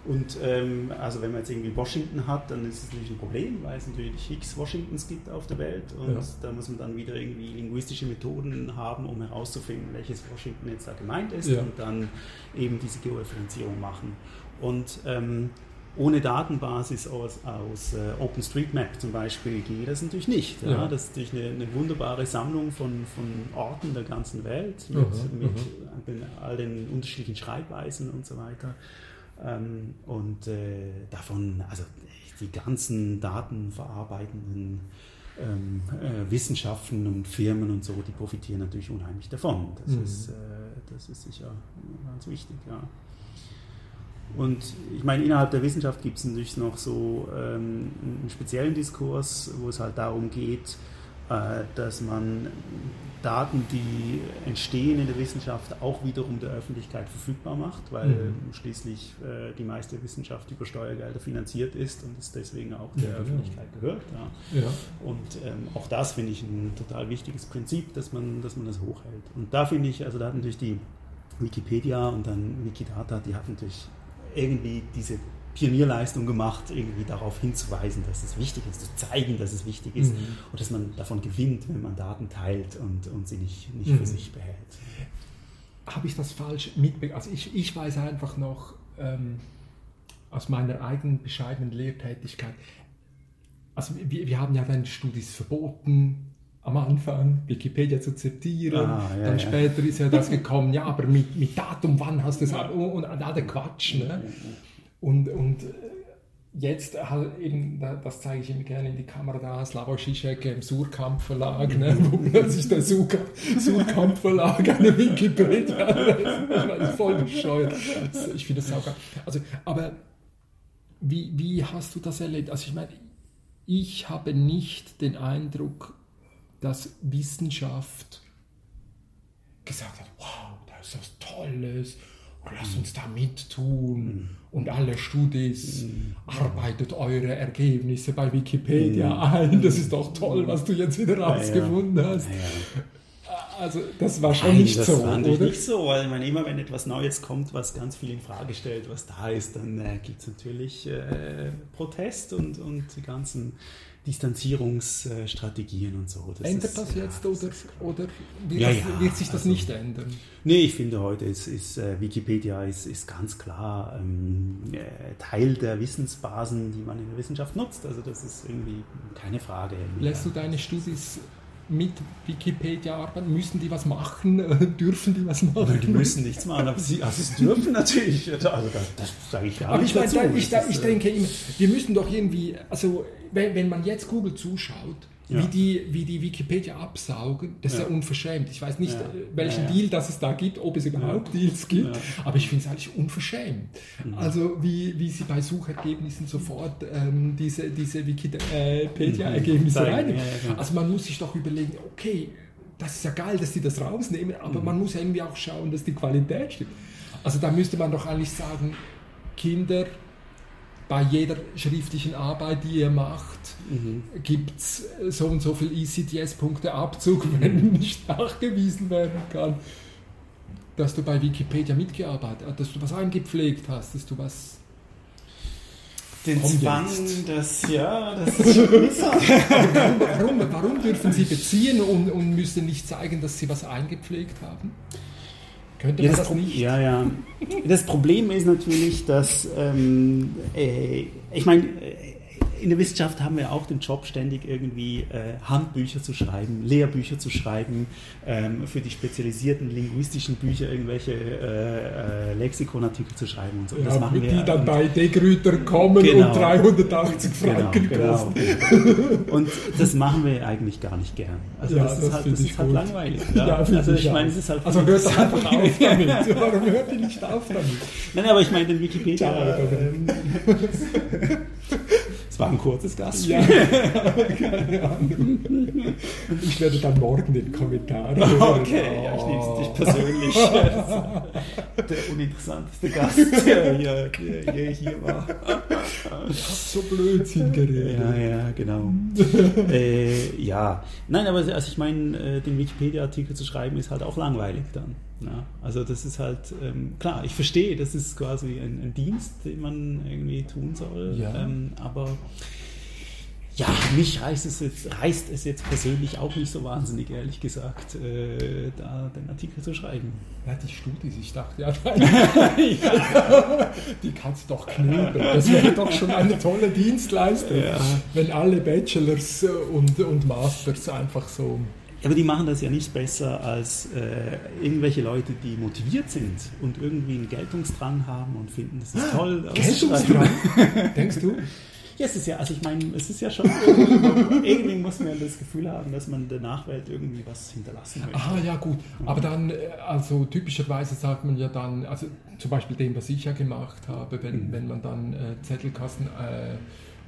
Und ähm, also wenn man jetzt irgendwie Washington hat, dann ist es natürlich ein Problem, weil es natürlich x Washingtons gibt auf der Welt und da muss man dann wieder irgendwie linguistische Methoden haben, um herauszufinden, welches Washington jetzt da gemeint ist und dann eben diese Georeferenzierung machen. Und ähm, ohne Datenbasis aus, aus äh, OpenStreetMap zum Beispiel geht das natürlich nicht. Ja? Ja. Das ist natürlich eine, eine, wunderbare Sammlung von, von Orten der ganzen Welt mit, mhm, mit mhm. all den unterschiedlichen Schreibweisen und so weiter. Ähm, und äh, davon, also die ganzen datenverarbeitenden ähm, äh, Wissenschaften und Firmen und so, die profitieren natürlich unheimlich davon. Das, mhm. ist, äh, das ist sicher ganz wichtig, ja. Und ich meine, innerhalb der Wissenschaft gibt es natürlich noch so ähm, einen speziellen Diskurs, wo es halt darum geht, äh, dass man Daten, die entstehen in der Wissenschaft, auch wiederum der Öffentlichkeit verfügbar macht, weil mhm. schließlich äh, die meiste Wissenschaft über Steuergelder finanziert ist und es deswegen auch der ja, genau. Öffentlichkeit gehört. Ja. ja. Und ähm, auch das finde ich ein total wichtiges Prinzip, dass man, dass man das hochhält. Und da finde ich, also da hat natürlich die Wikipedia und dann Wikidata, die hat natürlich irgendwie diese Pionierleistung gemacht, irgendwie darauf hinzuweisen, dass es wichtig ist, zu zeigen, dass es wichtig ist mhm. und dass man davon gewinnt, wenn man Daten teilt und, und sie nicht, nicht mhm. für sich behält. Habe ich das falsch mitbekommen? Also ich, ich weiß einfach noch ähm, aus meiner eigenen bescheidenen Lehrtätigkeit, also wir, wir haben ja dann Studis verboten, am Anfang Wikipedia zu zitieren. Ah, ja, dann ja. später ist ja das gekommen, ja, aber mit, mit Datum, wann hast du es? Und, und, und der Quatsch. Ne? Und, und äh, jetzt halt eben, das zeige ich ihm gerne in die Kamera da, Slavoj Žižek im Surkamp Verlag, ne, wo plötzlich der Surkamp Verlag eine Wikipedia das ist voll bescheuert. Ich finde das saugeil. Also, aber wie, wie hast du das erlebt? Also ich meine, ich habe nicht den Eindruck, dass Wissenschaft gesagt hat, wow, das ist was Tolles, lass uns da mittun. Mhm. Und alle Studis, mhm. arbeitet eure Ergebnisse bei Wikipedia mhm. ein. Das ist doch toll, was du jetzt wieder rausgefunden ja, ja. hast. Ja, also das war schon Nein, nicht das so, war oder? nicht so, weil man immer, wenn etwas Neues kommt, was ganz viel in Frage stellt, was da ist, dann äh, gibt es natürlich äh, Protest und, und die ganzen Distanzierungsstrategien und so. Das Ändert ist, das jetzt ja, oder, oder wird, ja, ja, wird, sich das also, nicht ändern? Nee, ich finde heute ist, ist äh, Wikipedia ist, ist ganz klar ähm, äh, Teil der Wissensbasen, die man in der Wissenschaft nutzt. Also das ist irgendwie keine Frage. Lässt du deine Studis mit Wikipedia arbeiten? Müssen die was machen? Dürfen die was machen? Die müssen nichts machen, aber sie, also sie dürfen natürlich. Also das, das sage ich ja Aber ich, dazu. ich, ich denke immer, wir müssen doch irgendwie, also wenn, wenn man jetzt Google zuschaut, ja. wie, die, wie die Wikipedia absaugen, das ist ja, ja unverschämt. Ich weiß nicht, ja. welchen Deal das es da gibt, ob es überhaupt Deals gibt, aber ich finde es eigentlich unverschämt. Mhm. Also wie, wie sie bei Suchergebnissen sofort ähm, diese, diese Wikipedia-Ergebnisse mhm. rein. Also man muss sich doch überlegen, okay, das ist ja geil, dass die das rausnehmen, aber mhm. man muss irgendwie auch schauen, dass die Qualität stimmt. Also da müsste man doch eigentlich sagen, Kinder bei jeder schriftlichen Arbeit, die ihr macht, mhm. gibt es so und so viel ECTS-Punkte Abzug, wenn nicht nachgewiesen werden kann, dass du bei Wikipedia mitgearbeitet hast, dass du was eingepflegt hast, dass du was den Zwang, das, ja, das ist schon warum, warum, warum, dürfen Sie beziehen und, und müssen nicht zeigen, dass Sie was eingepflegt haben? Könnte ja, man das, das nicht? Ja, ja. Das Problem ist natürlich, dass, ähm, äh, ich meine, in der Wissenschaft haben wir auch den Job, ständig irgendwie äh, Handbücher zu schreiben, Lehrbücher zu schreiben, ähm, für die spezialisierten linguistischen Bücher irgendwelche äh, äh, Lexikonartikel zu schreiben und so. Ja, das machen die wir. dann bei Degrüter kommen Genau. und 380 Franken genau, kosten. genau. Und das machen wir eigentlich gar nicht gern. Also Ja, das ist das halt, das ist halt langweilig. Ja, finde also ich meine, es ist halt Also hört einfach auf damit. Warum hört ihr nicht auf damit? Nein, aber ich meine den Wikipedia. Ja, Es war ein kurzes Gast. Ja. Ich werde dann morgen den Kommentar hören. Okay, ja, ich nehme es dich persönlich. der uninteressanteste Gast, der hier, der hier, hier war. So Blödsinn geredet. Ja, ja, genau. äh, ja, nein, aber also ich meine, äh, den Wikipedia-Artikel zu schreiben ist halt auch langweilig dann. Ja? Also das ist halt, ähm, klar, ich verstehe, das ist quasi ein, ein Dienst, den man irgendwie tun soll, Ja. ähm, aber ja, mich reißt es, jetzt, reißt es jetzt persönlich auch nicht so wahnsinnig, ehrlich gesagt, äh, da den Artikel zu schreiben. Ja, die Studis, ich dachte, ja, die kannst du doch knüppeln. Das wäre doch schon eine tolle Dienstleistung, Ja. wenn alle Bachelors und, und Masters einfach so. Aber die machen das ja nicht besser als äh, irgendwelche Leute, die motiviert sind und irgendwie einen Geltungsdrang haben und finden, das ist toll. Geltungsdrang? Denkst du? Ja, es ist ja, also ich meine, es ist ja schon irgendwie, irgendwie muss man ja das Gefühl haben, dass man der Nachwelt irgendwie was hinterlassen möchte. Ah, ja, gut. Aber dann, äh, also typischerweise sagt man ja dann, also zum Beispiel dem, was ich ja gemacht habe, wenn, wenn man dann äh, Zettelkasten äh,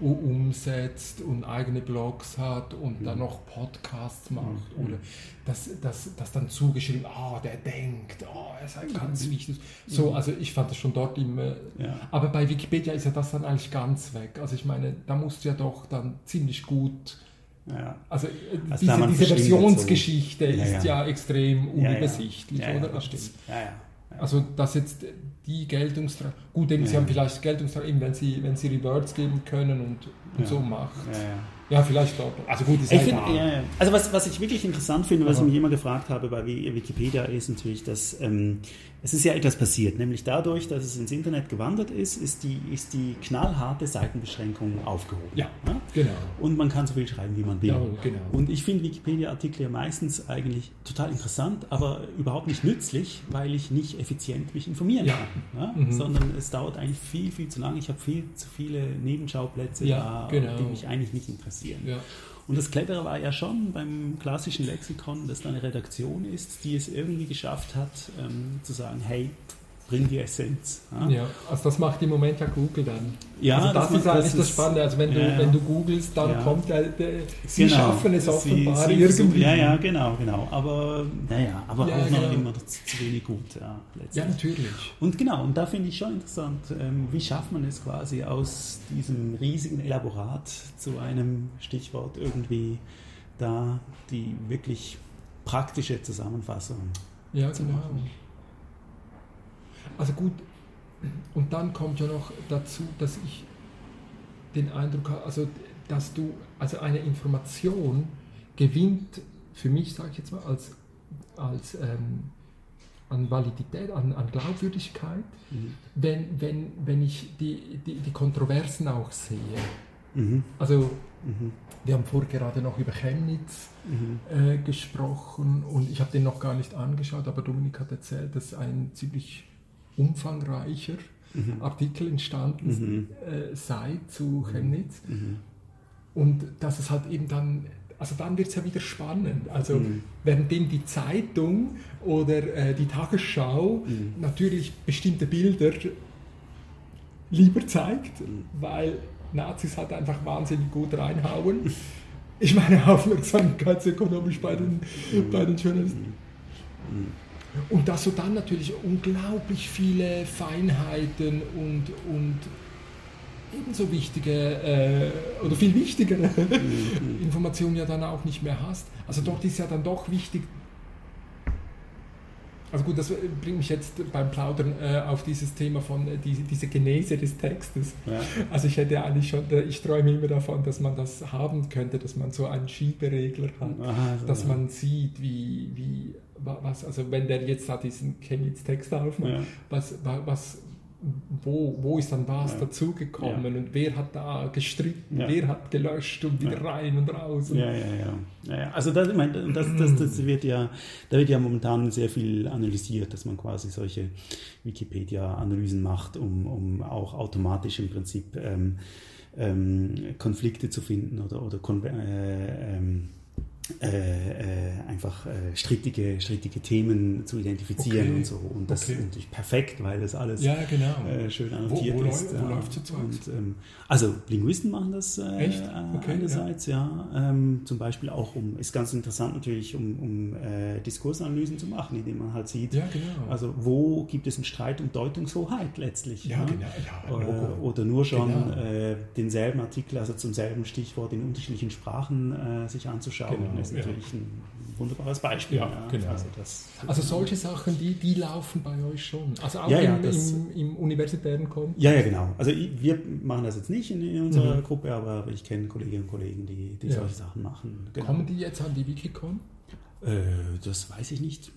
umsetzt und eigene Blogs hat und dann noch Podcasts macht oder das, das, das dann zugeschrieben, ah, der denkt, oh, er sei ganz wichtig. So, also ich fand das schon dort immer. Ja. Aber bei Wikipedia ist ja das dann eigentlich ganz weg. Also ich meine, da musst du ja doch dann ziemlich gut Ja. also, äh, Also diese, diese Versionsgeschichte so. Ja, ist ja. extrem unübersichtlich, oder? das stimmt. Also, dass jetzt die Geltungsdrang, gut, eben, sie Ja. haben vielleicht Geltungsdrang, eben wenn sie, wenn sie Rewards geben können und, und Ja. so macht. Ja, ja. Ja, vielleicht dort. Also gut, ist Ich ja find, egal. ja, ja. Also was, was ich wirklich interessant finde, was Aber- ich mich immer gefragt habe bei Wi- Wikipedia, ist natürlich, dass ähm, es ist ja etwas passiert. Nämlich dadurch, dass es ins Internet gewandert ist, ist die, ist die knallharte Seitenbeschränkung aufgehoben. Ja, genau. Und man kann so viel schreiben, wie man will. Ja, genau. Und ich finde Wikipedia-Artikel ja meistens eigentlich total interessant, aber überhaupt nicht nützlich, weil ich nicht effizient mich informieren Ja. kann. Ja? Mhm. Sondern es dauert eigentlich viel, viel zu lange. Ich habe viel zu viele Nebenschauplätze Ja, da, genau. die mich eigentlich nicht interessieren. Und das Clevere war ja schon beim klassischen Lexikon, dass da eine Redaktion ist, die es irgendwie geschafft hat, ähm, zu sagen, hey, bring die Essenz. Ja? Ja, also das macht im Moment ja Google dann. Ja, also das, das ist eigentlich das Spannende. Also wenn du, ja, wenn du googelst, dann Ja. kommt ja, der, sie Genau. schaffen es Sie- offenbar sie- irgendwie. Ja, ja, genau, genau. Aber naja, aber auch noch genau. immer zu, zu wenig gut, ja. Ja, natürlich. Und genau, und da finde ich schon interessant, ähm, wie schafft man es quasi aus diesem riesigen Elaborat zu einem Stichwort irgendwie da die wirklich praktische Zusammenfassung. Ja, zu genau. machen. Also gut, und dann kommt ja noch dazu, dass ich den Eindruck habe, also dass du, also eine Information gewinnt, für mich sage ich jetzt mal, als, als ähm, an Validität, an, an Glaubwürdigkeit, wenn, wenn, wenn ich die, die, die Kontroversen auch sehe. Mhm. Also Mhm. wir haben vorher gerade noch über Chemnitz Mhm. äh, gesprochen und ich habe den noch gar nicht angeschaut, aber Dominik hat erzählt, dass ein ziemlich umfangreicher Mhm. Artikel entstanden Mhm. äh, sei zu Chemnitz Mhm. und dass es halt eben dann, also dann wird es ja wieder spannend. Also Mhm. währenddem die Zeitung oder äh, die Tagesschau Mhm. natürlich bestimmte Bilder lieber zeigt, Mhm. weil Nazis halt einfach wahnsinnig gut reinhauen. Ich meine aufmerksamkeitsökonomisch bei den, bei den Journalisten. Und dass du dann natürlich unglaublich viele Feinheiten und, und ebenso wichtige äh, oder viel wichtigere Informationen ja dann auch nicht mehr hast. Also dort ist ja dann doch wichtig, Also gut, das bringt mich jetzt beim Plaudern äh, auf dieses Thema von äh, die, diese Genese des Textes. Ja. Also ich hätte eigentlich schon, äh, ich träume immer davon, dass man das haben könnte, dass man so einen Schieberegler hat, Aha, so, dass ja. man sieht, wie, wie was, also wenn der jetzt da diesen Chemnitz-Text aufmacht, ja. was, was, wo, wo ist dann was ja. dazugekommen ja. und wer hat da gestritten, ja. wer hat gelöscht und wieder rein und raus. Und ja, ja, ja, Also das, ich meine, das, das, das wird ja, da wird ja momentan sehr viel analysiert, dass man quasi solche Wikipedia-Analysen macht, um, um auch automatisch im Prinzip ähm, ähm, Konflikte zu finden oder, oder äh, ähm, äh, äh, einfach äh, strittige, strittige Themen zu identifizieren okay. und so. Und das okay. ist natürlich perfekt, weil das alles ja, genau. äh, schön annotiert wo, wo ist. Läu wo läuft zurzeit? Ähm, also Linguisten machen das äh, Echt? Okay, einerseits, ja. ja ähm, zum Beispiel auch um, ist ganz interessant natürlich, um, um äh, Diskursanalysen zu machen, indem man halt sieht, ja, genau. also wo gibt es einen Streit um Deutungshoheit letztlich. Ja, ja? genau. Ja, oder, oder, nur schon genau. denselben Artikel, also zum selben Stichwort in unterschiedlichen Sprachen sich anzuschauen, genau. ist natürlich ein wunderbares Beispiel. Ja, ja. Genau. Also, das, also, solche Sachen, die, die laufen bei euch schon. Also auch ja, ja, im, das, im, im, universitären Kontext. Ja, ja, genau. Also wir machen das jetzt nicht in, in unserer mhm. Gruppe, aber ich kenne Kolleginnen und Kollegen, die, die solche Sachen machen. Genau. Kommen die jetzt an die Wikicon? Äh, das weiß ich nicht.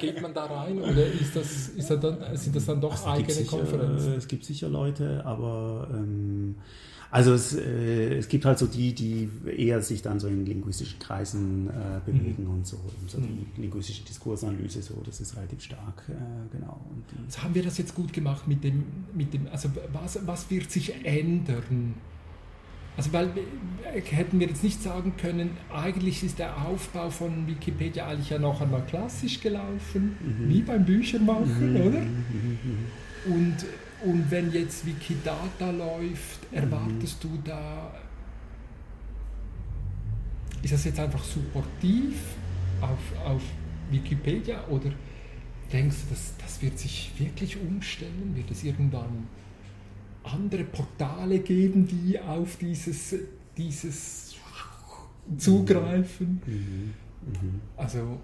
Geht man da rein oder ist das, ist das dann, sind das dann doch also eigene sicher, Konferenzen? Es gibt sicher Leute, aber ähm, also es, äh, es gibt halt so die, die eher sich dann so in linguistischen Kreisen äh, bewegen mhm. und so, so mhm. die linguistische Diskursanalyse, so, das ist relativ stark, äh, genau. also haben wir das jetzt gut gemacht mit dem, mit dem also was, was wird sich ändern? Also weil äh, hätten wir jetzt nicht sagen können, eigentlich ist der Aufbau von Wikipedia eigentlich ja noch einmal klassisch gelaufen, mhm. wie beim Büchermachen, mhm. oder? Mhm. mhm. Und und wenn jetzt Wikidata läuft, erwartest mhm. du da, ist das jetzt einfach supportiv auf, auf Wikipedia oder denkst du, das, das wird sich wirklich umstellen? Wird es irgendwann andere Portale geben, die auf dieses, dieses zugreifen? Mhm. Mhm. Also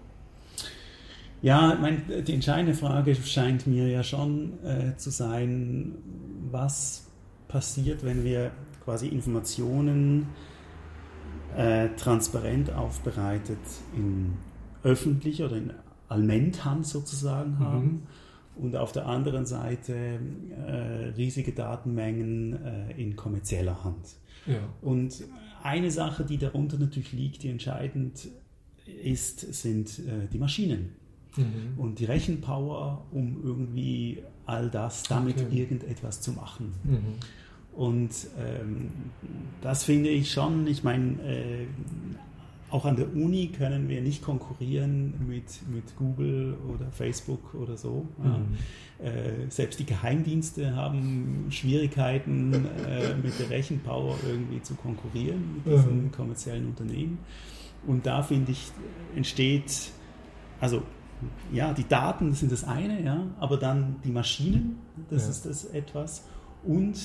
ja, mein, die entscheidende Frage scheint mir ja schon äh, zu sein, was passiert, wenn wir quasi Informationen äh, transparent aufbereitet in öffentlicher oder in Allmenthand sozusagen mhm. haben und auf der anderen Seite äh, riesige Datenmengen äh, in kommerzieller Hand. Ja. Und eine Sache, die darunter natürlich liegt, die entscheidend ist, sind äh, die Maschinen mhm. und die Rechenpower, um irgendwie all das damit okay. irgendetwas zu machen. Mhm. Und ähm, das finde ich schon, ich meine, äh, auch an der Uni können wir nicht konkurrieren mit, mit Google oder Facebook oder so. Mhm. Äh, selbst die Geheimdienste haben Schwierigkeiten, äh, mit der Rechenpower irgendwie zu konkurrieren, mit diesen mhm. kommerziellen Unternehmen. Und da finde ich, entsteht, also ja, die Daten sind das eine, ja, aber dann die Maschinen, das ja. ist das etwas und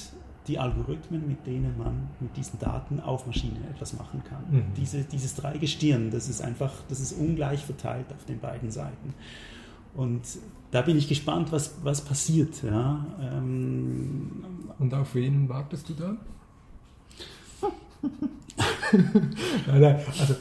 die Algorithmen, mit denen man mit diesen Daten auf Maschinen etwas machen kann. Mhm. Diese, dieses Dreigestirn, das ist einfach, das ist ungleich verteilt auf den beiden Seiten. Und da bin ich gespannt, was, was passiert. Ja. Ähm, und auf wen wartest du da? nein, nein, also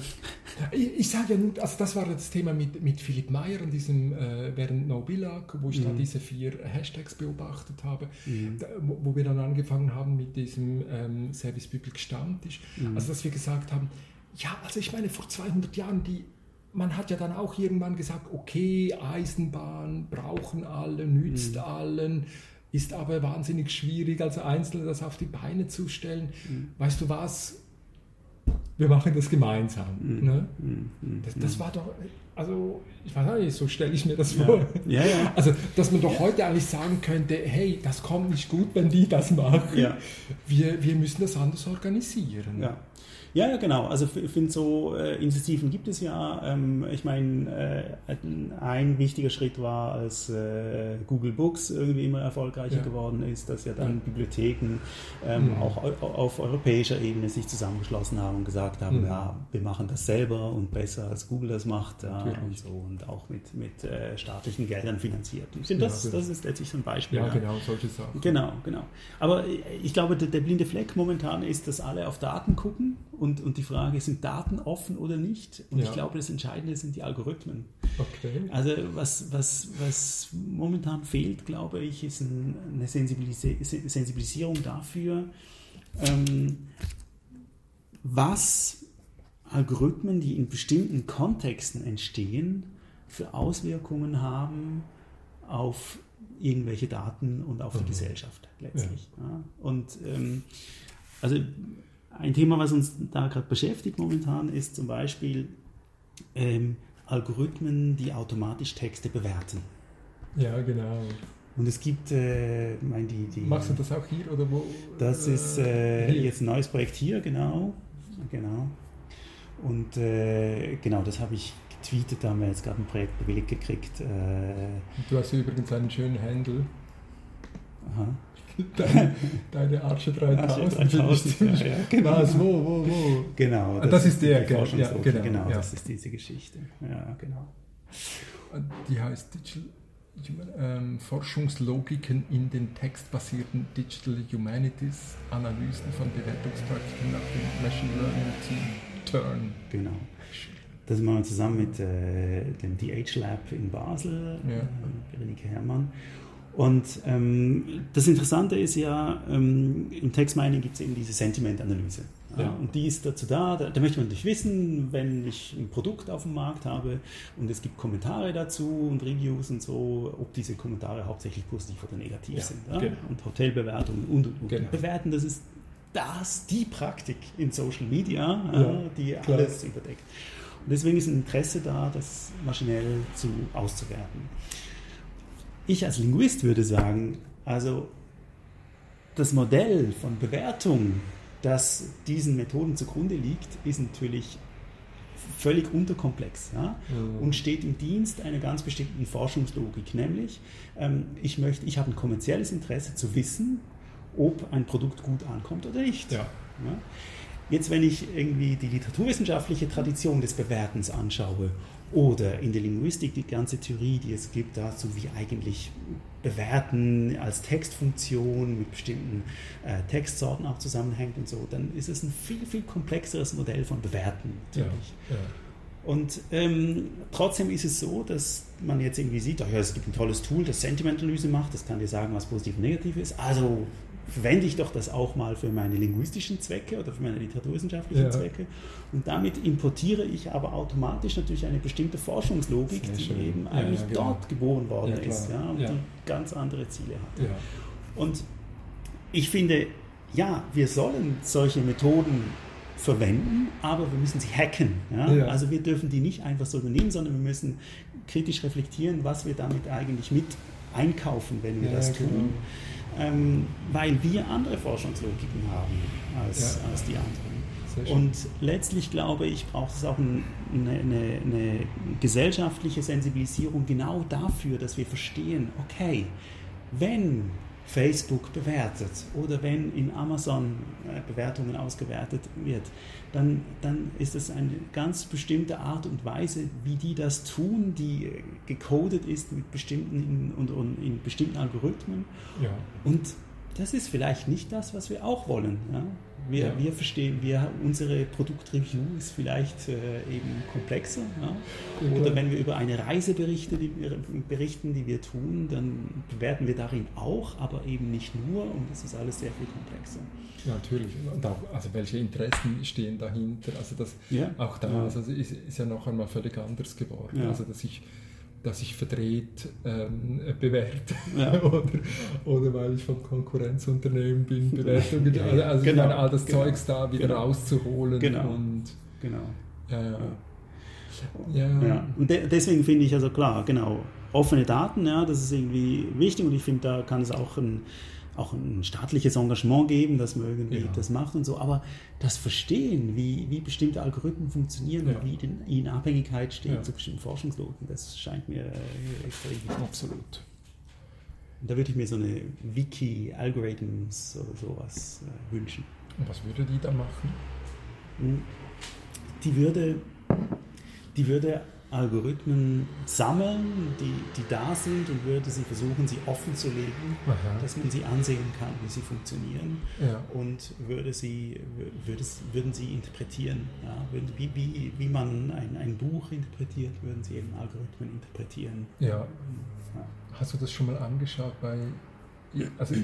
ich, ich sage ja nur, also das war das Thema mit, mit Philipp Meyer und diesem äh, während No Billag, wo ich mhm. da diese vier Hashtags beobachtet habe, mhm. da, wo, wo, wir dann angefangen haben mit diesem ähm, Service Public Stammtisch. Mhm. Also dass wir gesagt haben, ja, also ich meine, vor 200 Jahren, die, man hat ja dann auch irgendwann gesagt, okay, Eisenbahn brauchen alle, nützt mhm. allen, ist aber wahnsinnig schwierig, als Einzelne das auf die Beine zu stellen. Mhm. Weißt du was? Wir machen das gemeinsam. Mhm. Ne? Mhm. Das, das, war doch, also ich weiß nicht, so stelle ich mir das vor. Ja. Ja, Also, dass man doch heute eigentlich sagen könnte, hey, das kommt nicht gut, wenn die das machen. Wir, wir müssen das anders organisieren. Ja. Ja, genau. Also ich finde so äh, Initiativen gibt es ja. Ähm, ich meine, äh, ein wichtiger Schritt war, als äh, Google Books irgendwie immer erfolgreicher ja. geworden ist, dass ja dann ja. Bibliotheken ähm, mhm. auch auf europäischer Ebene sich zusammengeschlossen haben und gesagt haben, mhm. ja, wir machen das selber und besser als Google das macht ja, und so und auch mit, mit äh, staatlichen Geldern finanziert. Ich finde, das, genau. das ist letztlich so ein Beispiel. Ja, genau, solche Sachen. Genau, genau. Aber ich glaube, der, der blinde Fleck momentan ist, dass alle auf Daten gucken und, und die Frage, sind Daten offen oder nicht? Und ja. ich glaube, das Entscheidende sind die Algorithmen. Okay. Also was, was, was momentan fehlt, glaube ich, ist eine Sensibilisierung dafür, ähm, was Algorithmen, die in bestimmten Kontexten entstehen, für Auswirkungen haben auf irgendwelche Daten und auf mhm. die Gesellschaft letztlich. Ja. Ja. Und ähm, also ein Thema, was uns da gerade beschäftigt momentan, ist zum Beispiel ähm, Algorithmen, die automatisch Texte bewerten. Ja, genau. Und es gibt, äh, mein, die, die, Machst du das auch hier oder wo? Das ist äh, jetzt ein neues Projekt hier, genau. genau. Und äh, genau, das habe ich getweetet, da haben wir jetzt gerade ein Projekt bewilligt gekriegt. Äh. du hast übrigens einen schönen Handle. Aha. Deine, deine Arche 3000. Arche 3000 ja, ja, genau. Was, wo, wo, wo? Genau. Das, das ist der, genau, ja, genau, genau ja. das ist diese Geschichte. Ja, genau. Die heißt Digital ähm, Forschungslogiken in den textbasierten Digital Humanities, Analysen von Bewertungspraktiken nach dem Machine Learning Team Turn. Genau. Das machen wir zusammen mit äh, dem DH Lab in Basel, ja. äh, Berenike Herrmann. Und ähm, das Interessante ist ja, ähm, im Text-Mining gibt es eben diese Sentiment-Analyse. Ja. Und die ist dazu da, da, da, möchte man natürlich wissen, wenn ich ein Produkt auf dem Markt habe und es gibt Kommentare dazu und Reviews und so, ob diese Kommentare hauptsächlich positiv oder negativ ja, sind. Ja? Genau. Und Hotelbewertungen und, und, und. Genau. Bewerten, das ist das, die Praktik in Social Media, die klar. alles überdeckt. Und deswegen ist ein Interesse da, das maschinell zu, auszuwerten. Ich als Linguist würde sagen, also das Modell von Bewertung, das diesen Methoden zugrunde liegt, ist natürlich völlig unterkomplex ja? mhm. und steht im Dienst einer ganz bestimmten Forschungslogik, nämlich ähm, ich möchte, ich habe ein kommerzielles Interesse zu wissen, ob ein Produkt gut ankommt oder nicht. Ja. Ja? Jetzt, wenn ich irgendwie die literaturwissenschaftliche Tradition des Bewertens anschaue oder in der Linguistik die ganze Theorie, die es gibt dazu, wie eigentlich Bewerten als Textfunktion mit bestimmten äh, Textsorten auch zusammenhängt und so, dann ist es ein viel, viel komplexeres Modell von Bewerten natürlich. Ja, ja. Und ähm, trotzdem ist es so, dass man jetzt irgendwie sieht, ach ja, es gibt ein tolles Tool, das Sentimentanalyse macht, das kann dir sagen, was positiv und negativ ist. Also verwende ich doch das auch mal für meine linguistischen Zwecke oder für meine literaturwissenschaftlichen ja. Zwecke. Und damit importiere ich aber automatisch natürlich eine bestimmte Forschungslogik, die eben ja, eigentlich ja, genau. dort geboren worden ist ja, und die ganz andere Ziele hat. Und ich finde, ja, wir sollen solche Methoden verwenden, aber wir müssen sie hacken. Ja? Also wir dürfen die nicht einfach so übernehmen, sondern wir müssen kritisch reflektieren, was wir damit eigentlich mit einkaufen, wenn wir das tun. Genau ähm, weil wir andere Forschungslogiken haben als, ja. als die anderen. Und letztlich glaube ich, braucht es auch eine, eine, eine, gesellschaftliche Sensibilisierung genau dafür, dass wir verstehen, okay, wenn Facebook bewertet oder wenn in Amazon äh, Bewertungen ausgewertet wird, dann, dann ist es eine ganz bestimmte Art und Weise, wie die das tun, die gecodet ist mit bestimmten und, und in bestimmten Algorithmen. Ja. Und das ist vielleicht nicht das, was wir auch wollen. Ja? Wir, ja. wir verstehen, wir, unsere Produktreview ist vielleicht äh, eben komplexer. Ja? Oder wenn wir über eine Reise berichte, die wir, berichten, die wir tun, dann bewerten wir darin auch, aber eben nicht nur und das ist alles sehr viel komplexer. Ja, natürlich. Und auch, also welche Interessen stehen dahinter? Also das auch da also ist, ist, ja noch einmal völlig anders geworden. Also dass ich dass ich verdreht ähm, bewerte ja. oder, oder weil ich vom Konkurrenzunternehmen bin, Bewertungen, ja, also, also genau, all das genau, Zeugs da wieder genau, rauszuholen. Genau. Und, genau. Ja, ja. ja. ja. Und de deswegen finde ich also klar, genau, offene Daten, ja, das ist irgendwie wichtig und ich finde, da kann es auch ein auch ein staatliches Engagement geben, dass man irgendwie Ja. das macht und so, aber das Verstehen, wie, wie bestimmte Algorithmen funktionieren Ja. und wie die in Abhängigkeit stehen Ja. zu bestimmten Forschungsloten, das scheint mir äh, extrem wichtig. Absolut. Und da würde ich mir so eine Wiki-Algorithms oder sowas äh, wünschen. Und was würde die da machen? Die würde, die würde Algorithmen sammeln, die, die da sind und würde sie versuchen, sie offen zu legen, Aha. dass man sie ansehen kann, wie sie funktionieren Ja. und würde sie, würde, würden sie interpretieren. Ja? Wie, wie, wie man ein, ein Buch interpretiert, würden sie eben Algorithmen interpretieren. Ja. Hast du das schon mal angeschaut bei. Also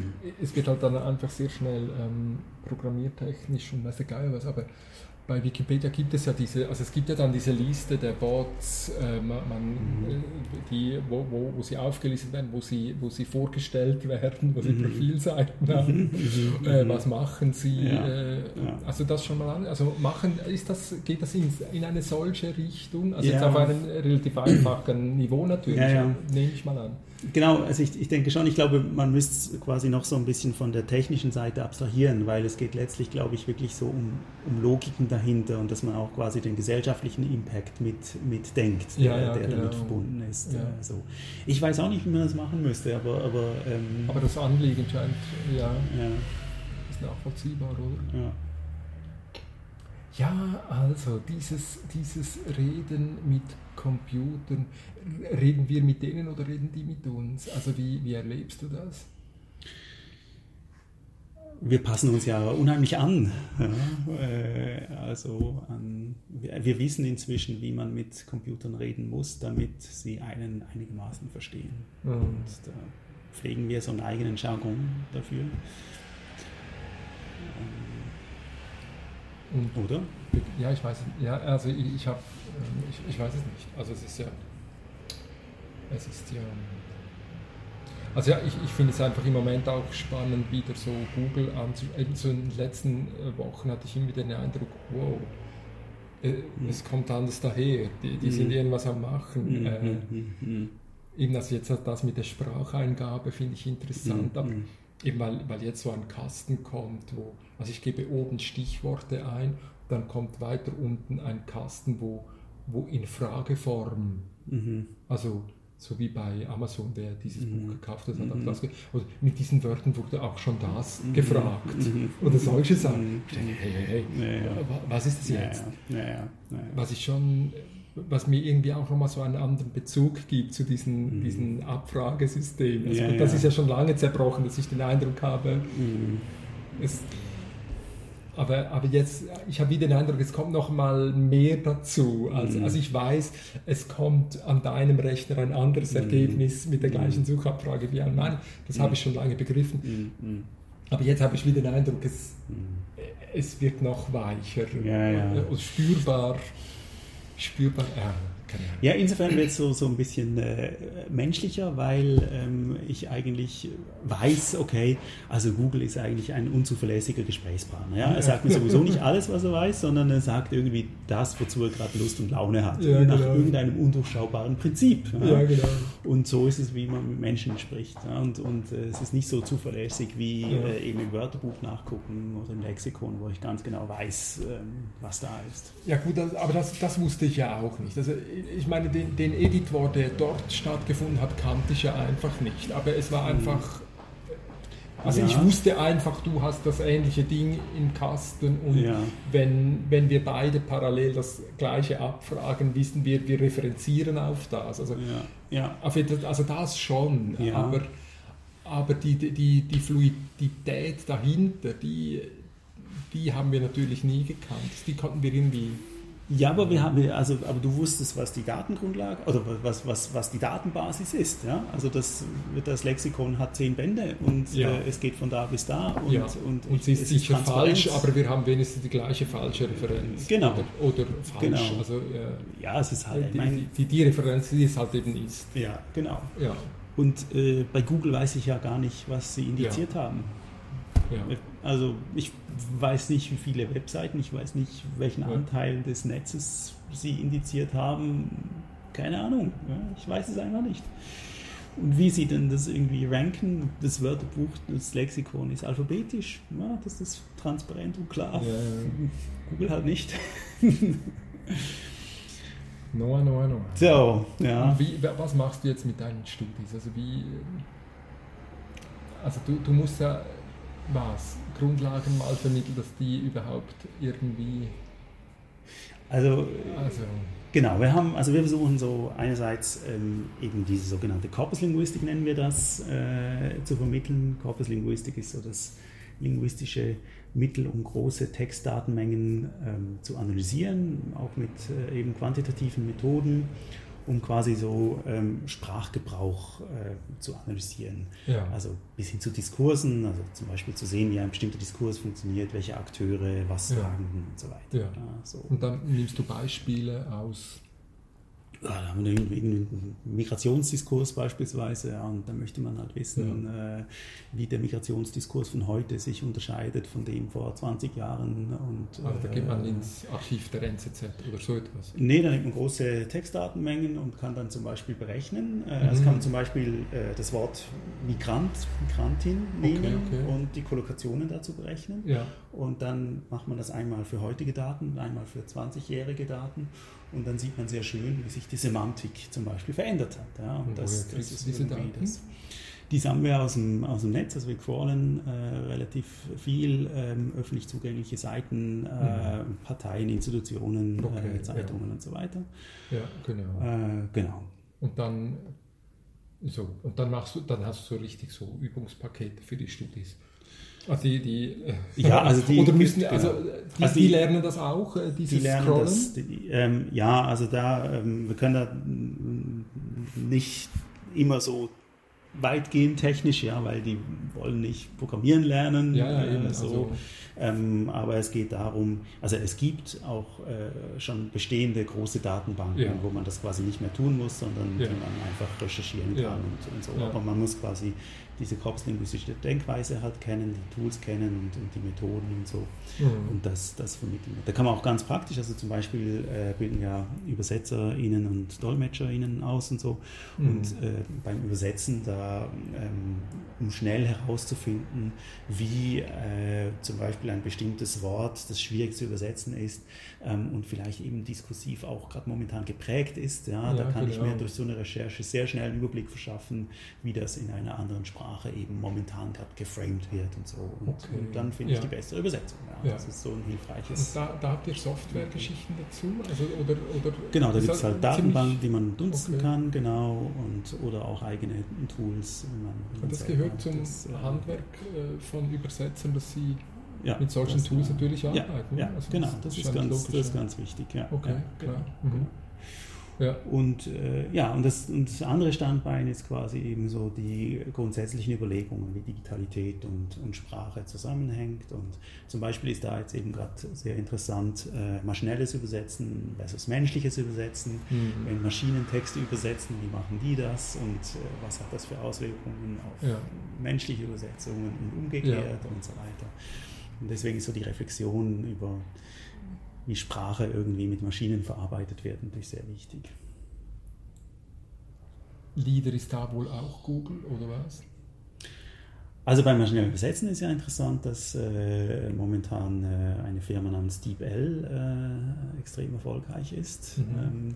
es wird halt dann einfach sehr schnell ähm, programmiertechnisch und weiß Geier was, aber bei Wikipedia gibt es ja diese, also es gibt ja dann diese Liste der Bots, äh, man, Mhm. äh, die, wo, wo, wo sie aufgelistet werden, wo sie, wo sie vorgestellt werden, wo sie Mhm. Profilseiten haben, äh, was machen sie, Ja. äh, Ja. also das schon mal an, also machen, ist das, geht das in, in eine solche Richtung, also jetzt Ja. auf einem relativ einfachen Niveau natürlich, nehme ich mal an. Genau, also ich, ich denke schon, ich glaube, man müsste quasi noch so ein bisschen von der technischen Seite abstrahieren, weil es geht letztlich, glaube ich, wirklich so um, um Logiken dahinter und dass man auch quasi den gesellschaftlichen Impact mit, mitdenkt, der, Ja, der genau. damit verbunden ist. Ja. Äh, so. Ich weiß auch nicht, wie man das machen müsste, aber, aber, ähm, Aber das Anliegen scheint, ja, ja, ist nachvollziehbar, oder? ja. Ja, also dieses, dieses Reden mit Computern, reden wir mit denen oder reden die mit uns? Also wie, wie erlebst du das? Wir passen uns ja unheimlich an. Ja, äh, also an, wir, wissen inzwischen, wie man mit Computern reden muss, damit sie einen einigermaßen verstehen. Und da pflegen wir so einen eigenen Jargon dafür. Und, Ähm, Oder? ja, ich weiß. Ja, also ich, ich habe, ich, ich weiß es nicht. Also es ist ja, es ist ja, also ja, ich, ich finde es einfach im Moment auch spannend, wieder so Google anzuschauen. Eben so in den letzten äh, Wochen hatte ich immer den Eindruck, wow, äh, es kommt anders daher. Die, die sind Mhm. irgendwas am Machen. Äh, Mhm, mhm, Eben das jetzt das mit der Spracheingabe finde ich interessant, aber mhm. eben weil, weil jetzt so ein Kasten kommt, wo, also ich gebe oben Stichworte ein, dann kommt weiter unten ein Kasten, wo, wo in Frageform, Mhm. also so wie bei Amazon, der dieses Mhm. Buch gekauft hat, hat Mhm. das oder mit diesen Wörtern wurde auch schon das Mhm. gefragt. Mhm. Oder solche Sachen. Mhm. Ich denke, hey, hey, hey, Ja, ja. wa- was ist das jetzt? ja. was ich schon, was mir irgendwie auch nochmal so einen anderen Bezug gibt zu diesen, Mhm. diesen Abfragesystemen. Also Ja, das ja. ist ja schon lange zerbrochen, dass ich den Eindruck habe, Mhm. es, aber, aber jetzt, ich habe wieder den Eindruck, es kommt noch mal mehr dazu. Also, Mhm. also ich weiß, es kommt an deinem Rechner ein anderes Mhm. Ergebnis mit der gleichen Suchabfrage wie an meinem. Das Mhm. habe ich schon lange begriffen. Mhm. Mhm. Aber jetzt habe ich wieder den Eindruck, es, Mhm. es wird noch weicher Ja, ja. und spürbar, spürbar, Ahnung. Ja, insofern wird es so, so ein bisschen äh, menschlicher, weil ähm, ich eigentlich weiß, okay, also Google ist eigentlich ein unzuverlässiger Gesprächspartner. Ja? Er sagt mir sowieso nicht alles, was er weiß, sondern er sagt irgendwie das, wozu er gerade Lust und Laune hat. Ja, nach genau. irgendeinem undurchschaubaren Prinzip. Ja, genau. Und so ist es, wie man mit Menschen spricht. Ja? Und, und äh, es ist nicht so zuverlässig wie Ja. äh, eben im Wörterbuch nachgucken oder im Lexikon, wo ich ganz genau weiß, ähm, was da ist. Ja gut, das, aber das, das wusste ich ja auch nicht. Also ich meine, den, den Editor, der dort stattgefunden hat, kannte ich ja einfach nicht. Aber es war einfach... Also Ja. ich wusste einfach, du hast das ähnliche Ding im Kasten und Ja. wenn, wenn wir beide parallel das gleiche abfragen, wissen wir, wir referenzieren auf das. Also, Ja, auf also das schon, aber, aber die, die, die Fluidität dahinter, die, die haben wir natürlich nie gekannt. Die konnten wir irgendwie... Ja, aber wir haben, also, aber du wusstest, was die Datengrundlage oder was, was, was die Datenbasis ist. Ja? Also das, das Lexikon hat zehn Bände und Ja. äh, es geht von da bis da und, ja. und, und sie ist sicher falsch, aber wir haben wenigstens die gleiche falsche Referenz. Genau. Oder, oder falsch. Genau. Also, äh, ja, es ist halt, ich die, meine, die, die Referenz, die es halt eben ist. ja, genau. Ja. Und äh, bei Google weiß ich ja gar nicht, was sie indiziert haben. Ja. Also ich weiß nicht, wie viele Webseiten, ich weiß nicht, welchen Ja. Anteil des Netzes sie indiziert haben. Keine Ahnung. Ich weiß es einfach nicht. Und wie sie denn das irgendwie ranken, das Wörterbuch, das Lexikon ist alphabetisch, ja, das ist transparent und klar. Ja. Google halt nicht. Noah, Noah, Noah. So, ja. Wie, was machst du jetzt mit deinen Studis? Also wie, also du, du musst ja was, Grundlagen mal vermitteln, dass die überhaupt irgendwie... Also, also Genau, wir haben, also wir versuchen so einerseits ähm, eben diese sogenannte Korpuslinguistik nennen wir das, äh, zu vermitteln. Korpuslinguistik ist so das linguistische Mittel, um große Textdatenmengen ähm, zu analysieren, auch mit äh, eben quantitativen Methoden um quasi so ähm, Sprachgebrauch äh, zu analysieren. Ja. Also bis hin zu Diskursen, also zum Beispiel zu sehen, wie ein bestimmter Diskurs funktioniert, welche Akteure was ja. sagen und so weiter. Ja. So. Und dann nimmst du Beispiele aus da haben wir einen Migrationsdiskurs beispielsweise, ja, und da möchte man halt wissen, ja. äh, wie der Migrationsdiskurs von heute sich unterscheidet von dem vor 20 Jahren. Und, also da geht man äh, ins Archiv der NZZ oder so etwas? Nee, da nimmt man große Textdatenmengen und kann dann zum Beispiel berechnen. Äh, mhm. Also kann man zum Beispiel äh, das Wort Migrant, Migrantin nehmen okay, okay. und die Kollokationen dazu berechnen. Ja. Und dann macht man das einmal für heutige Daten, einmal für 20-jährige Daten und dann sieht man sehr schön, wie sich die Semantik zum Beispiel verändert hat. Ja, und das, das ist diese Daten? Das, die haben wir aus dem, aus dem Netz, also wir crawlen äh, relativ viel ähm, öffentlich zugängliche Seiten, äh, mhm. Parteien, Institutionen, okay, äh, Zeitungen ja. und so weiter. Ja, genau. Äh, genau. Und dann, so, und dann, machst du, dann hast du so richtig so Übungspakete für die Studis. Also die, die, ja, also die, oder müssen, also, die, also die, lernen das auch, äh, dieses die lernen Scrollen? Das, die, ähm, ja, also da, ähm, wir können da nicht immer so weitgehend technisch, ja, weil die wollen nicht programmieren lernen. Ja, ja, eben, äh, so. Also. Ähm, aber es geht darum, also es gibt auch äh, schon bestehende große Datenbanken, ja. wo man das quasi nicht mehr tun muss, sondern die man einfach recherchieren kann und, und, so. Aber man muss quasi diese kopflinguistische Denkweise halt kennen, die Tools kennen und, und die Methoden und so. Mhm. Und das, das vermitteln. Da kann man auch ganz praktisch, also zum Beispiel äh, bilden ja UbersetzerInnen und DolmetscherInnen aus und so. Mhm. Und äh, beim Übersetzen, da, ähm, um schnell herauszufinden, wie äh, zum Beispiel ein bestimmtes Wort, das schwierig zu übersetzen ist ähm, und vielleicht eben diskursiv auch gerade momentan geprägt ist, ja, ja da kann genau. ich mir durch so eine Recherche sehr schnell einen Überblick verschaffen, wie das in einer anderen Sprache Sprache eben momentan gerade geframed wird und so. Und, okay. und dann finde ja. ich die bessere Übersetzung. Ja, ja. Das ist so ein hilfreiches. Und da, da habt ihr Softwaregeschichten dazu? Also, oder, oder genau, da gibt es halt Datenbanken, die man nutzen okay. kann, genau, und, oder auch eigene Tools. Man, und das gehört zum das, äh, Handwerk äh, von Übersetzern, dass sie ja, mit solchen das, Tools natürlich arbeiten. Ja, also genau, das, ist, ganz, das ist ganz wichtig. Ja. Okay, klar. Genau. Mhm. Ja. Und äh, ja, und das, und das andere Standbein ist quasi eben so die grundsätzlichen Überlegungen, wie Digitalität und, und Sprache zusammenhängt. Und zum Beispiel ist da jetzt eben gerade sehr interessant äh, maschinelles Übersetzen versus menschliches Übersetzen. Mhm. Wenn Maschinen Texte übersetzen, wie machen die das und äh, was hat das für Auswirkungen auf ja. menschliche Übersetzungen und umgekehrt ja. und so weiter. Und deswegen ist so die Reflexion über wie Sprache irgendwie mit Maschinen verarbeitet wird, natürlich sehr wichtig. Lieder ist da wohl auch Google oder was? Also beim maschinellen Übersetzen ist ja interessant, dass äh, momentan äh, eine Firma namens DeepL äh, extrem erfolgreich ist. Mhm. Ähm,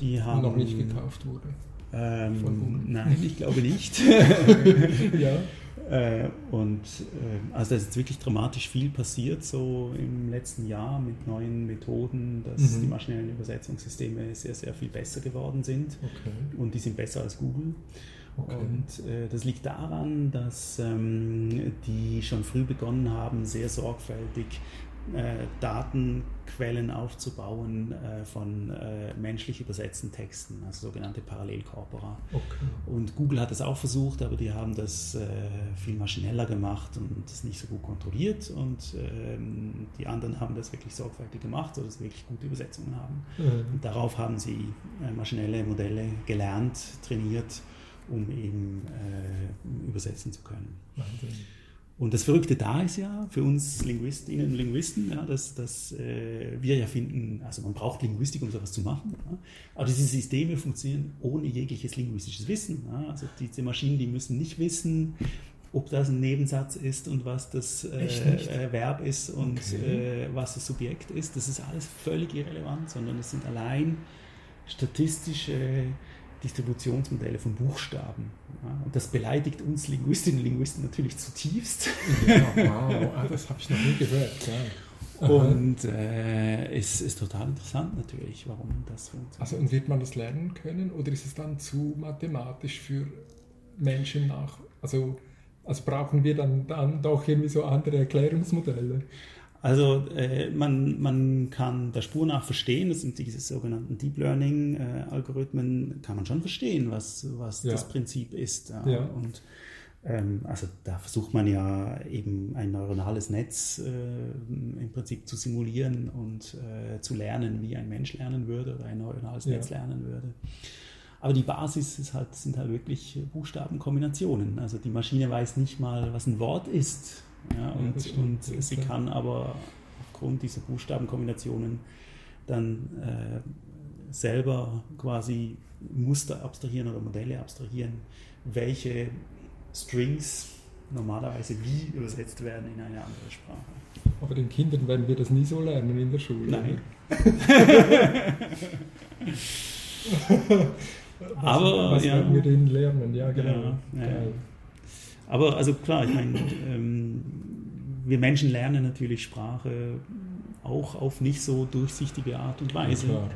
die haben noch nicht gekauft wurde. Ähm, nein, ich glaube nicht. ja. Äh, und äh, also da ist jetzt wirklich dramatisch viel passiert so im letzten Jahr mit neuen Methoden, dass mhm. die maschinellen Übersetzungssysteme sehr, sehr viel besser geworden sind. Okay. Und die sind besser als Google. Okay. Und äh, das liegt daran, dass ähm, die schon früh begonnen haben, sehr sorgfältig äh, Datenquellen aufzubauen äh, von äh, menschlich übersetzten Texten, also sogenannte Parallelkorpora. Okay. Und Google hat das auch versucht, aber die haben das äh, viel maschineller gemacht und das nicht so gut kontrolliert. Und ähm, die anderen haben das wirklich sorgfältig gemacht, sodass sie wirklich gute Übersetzungen haben. Mhm. Und darauf haben sie äh, maschinelle Modelle gelernt, trainiert, um eben äh, übersetzen zu können. Wahnsinn. Und das Verrückte da ist ja für uns Linguistinnen und Linguisten, ja, dass, dass äh, wir ja finden, also man braucht Linguistik, um sowas zu machen. Ja. Aber diese Systeme funktionieren ohne jegliches linguistisches Wissen. Ja. Also diese Maschinen, die müssen nicht wissen, ob das ein Nebensatz ist und was das äh, äh, Verb ist und okay. äh, was das Subjekt ist. Das ist alles völlig irrelevant, sondern es sind allein statistische Distributionsmodelle von Buchstaben. Ja, und das beleidigt uns Linguistinnen und Linguisten natürlich zutiefst. Ja, wow, ah, das habe ich noch nie gehört. Ja. Und äh, es ist total interessant natürlich, warum das funktioniert. Also und wird man das lernen können oder ist es dann zu mathematisch für Menschen nach? Also, also brauchen wir dann, dann doch irgendwie so andere Erklärungsmodelle? Also äh, man, man kann der Spur nach verstehen, das sind diese sogenannten Deep Learning-Algorithmen, äh, kann man schon verstehen, was, was ja. das Prinzip ist. Ja. ja. Und ähm, also da versucht man ja eben ein neuronales Netz äh, im Prinzip zu simulieren und äh, zu lernen, wie ein Mensch lernen würde oder ein neuronales ja. Netz lernen würde. Aber die Basis ist halt, sind halt wirklich Buchstabenkombinationen. Also die Maschine weiß nicht mal, was ein Wort ist ja, und, und sie kann aber aufgrund dieser Buchstabenkombinationen dann äh, selber quasi Muster abstrahieren oder Modelle abstrahieren, welche Strings normalerweise wie übersetzt werden in eine andere Sprache. Aber den Kindern werden wir das nie so lernen in der Schule. Nein. was, Aber was ja, werden wir denen lernen? Ja, genau. Ja, ja. Aber also klar, ich meine, ähm, wir Menschen lernen natürlich Sprache auch auf nicht so durchsichtige Art und Weise. Ja, ja.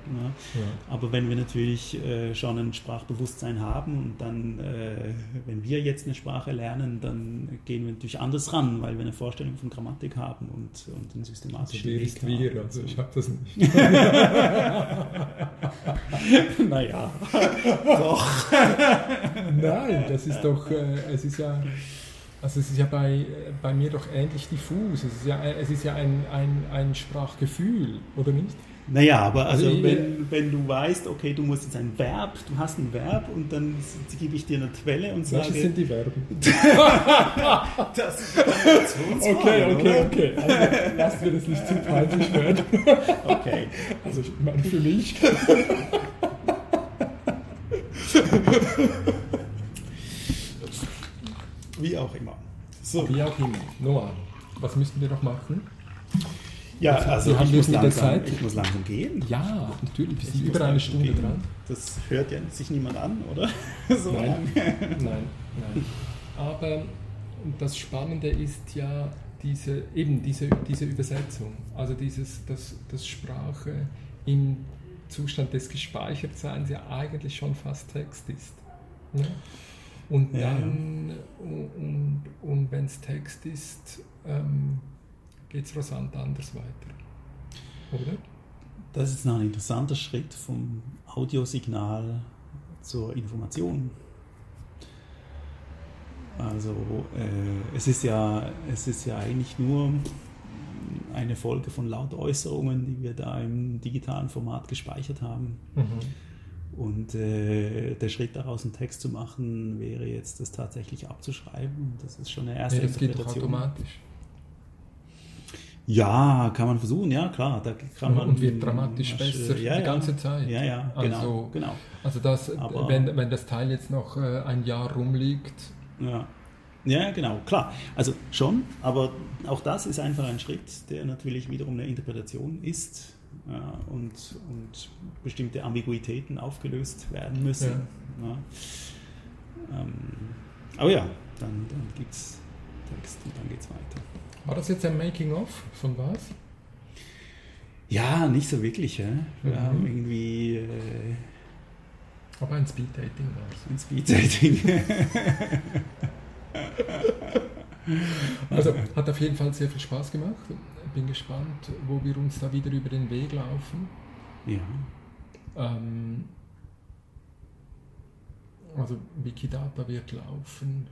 Aber wenn wir natürlich äh, schon ein Sprachbewusstsein haben und dann, äh, wenn wir jetzt eine Sprache lernen, dann gehen wir natürlich anders ran, weil wir eine Vorstellung von Grammatik haben und, und einen systematischen also Weg haben. Wir, also ich habe das nicht. naja, doch. Nein, das ist doch, äh, es ist ja also es ist ja bei, bei mir doch ähnlich diffus. Es ist ja, es ist ja ein, ein, ein Sprachgefühl, oder nicht? Naja, aber also, also wenn, wenn du weißt, okay, du musst jetzt ein Verb, du hast ein Verb und dann gebe ich dir eine Quelle und sage... Welche sind die Verben? das ist eine Okay, okay, okay. Also lassen wir das nicht zu peinlich werden. okay. Also ich meine für mich... Wie auch immer. So. Wie auch immer. Noah, was müssten wir noch machen? Ja, also, also haben wir mit langsam. Ich muss langsam gehen. Ja, natürlich. Wir sind über eine Stunde gehen. dran. Das hört ja sich niemand an, oder? so nein, nein, nein. Aber das Spannende ist ja diese, eben diese, diese Übersetzung. Also dieses, dass, dass Sprache im Zustand des Gespeichertseins ja eigentlich schon fast Text ist. Ja? Und dann, ja. und, und wenn es Text ist, ähm, geht es rasant anders weiter. Oder? Das ist noch ein interessanter Schritt vom Audiosignal zur Information. Also äh, es, ist ja, es ist ja eigentlich nur eine Folge von Lautäußerungen, die wir da im digitalen Format gespeichert haben. Mhm. Und äh, der Schritt daraus, einen Text zu machen, wäre jetzt, das tatsächlich abzuschreiben. Das ist schon eine erste nee, das geht doch automatisch. Ja, kann man versuchen, ja klar. Da kann man, und wird dramatisch besser ja, die ganze Zeit. Ja, ja, genau. Also, genau. also das, wenn, wenn das Teil jetzt noch äh, ein Jahr rumliegt. Ja. ja, genau, klar. Also schon, aber auch das ist einfach ein Schritt, der natürlich wiederum eine Interpretation ist ja, und, und bestimmte Ambiguitäten aufgelöst werden müssen. Ja. Ja. Ähm, aber ja, dann, dann gibt es Text und dann geht es weiter. War das jetzt ein Making-of von was? Ja, nicht so wirklich. Ja. Wir mhm. haben irgendwie. Äh, aber ein Speed-Dating war es. Ein Speed-Dating. also hat auf jeden Fall sehr viel Spaß gemacht bin gespannt, wo wir uns da wieder über den Weg laufen. Ja. Ähm, also Wikidata wird laufen.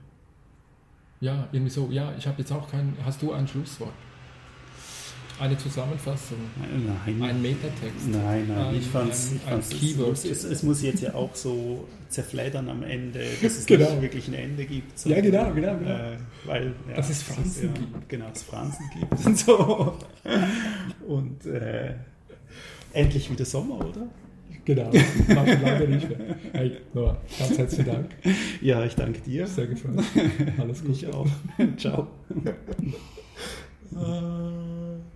Ja, irgendwie so. Ja, ich habe jetzt auch kein. Hast du ein Schlusswort? Eine Zusammenfassung. Nein. Ein Metatext. Nein, nein. Ein, ich fand es, Keyword. Es, es, muss jetzt ja auch so zerfleddern am Ende, dass es genau. nicht wirklich ein Ende gibt. So, ja, genau, genau. genau. Äh, weil, ja, dass es Franzen ja, gibt. Genau, es Franzen gibt und so. Und äh, endlich wieder Sommer, oder? Genau, war schon lange nicht mehr. Hey, Noah, ganz herzlichen Dank. Ja, ich danke dir. Sehr gefreut. Alles gut. Ich auch. Ciao.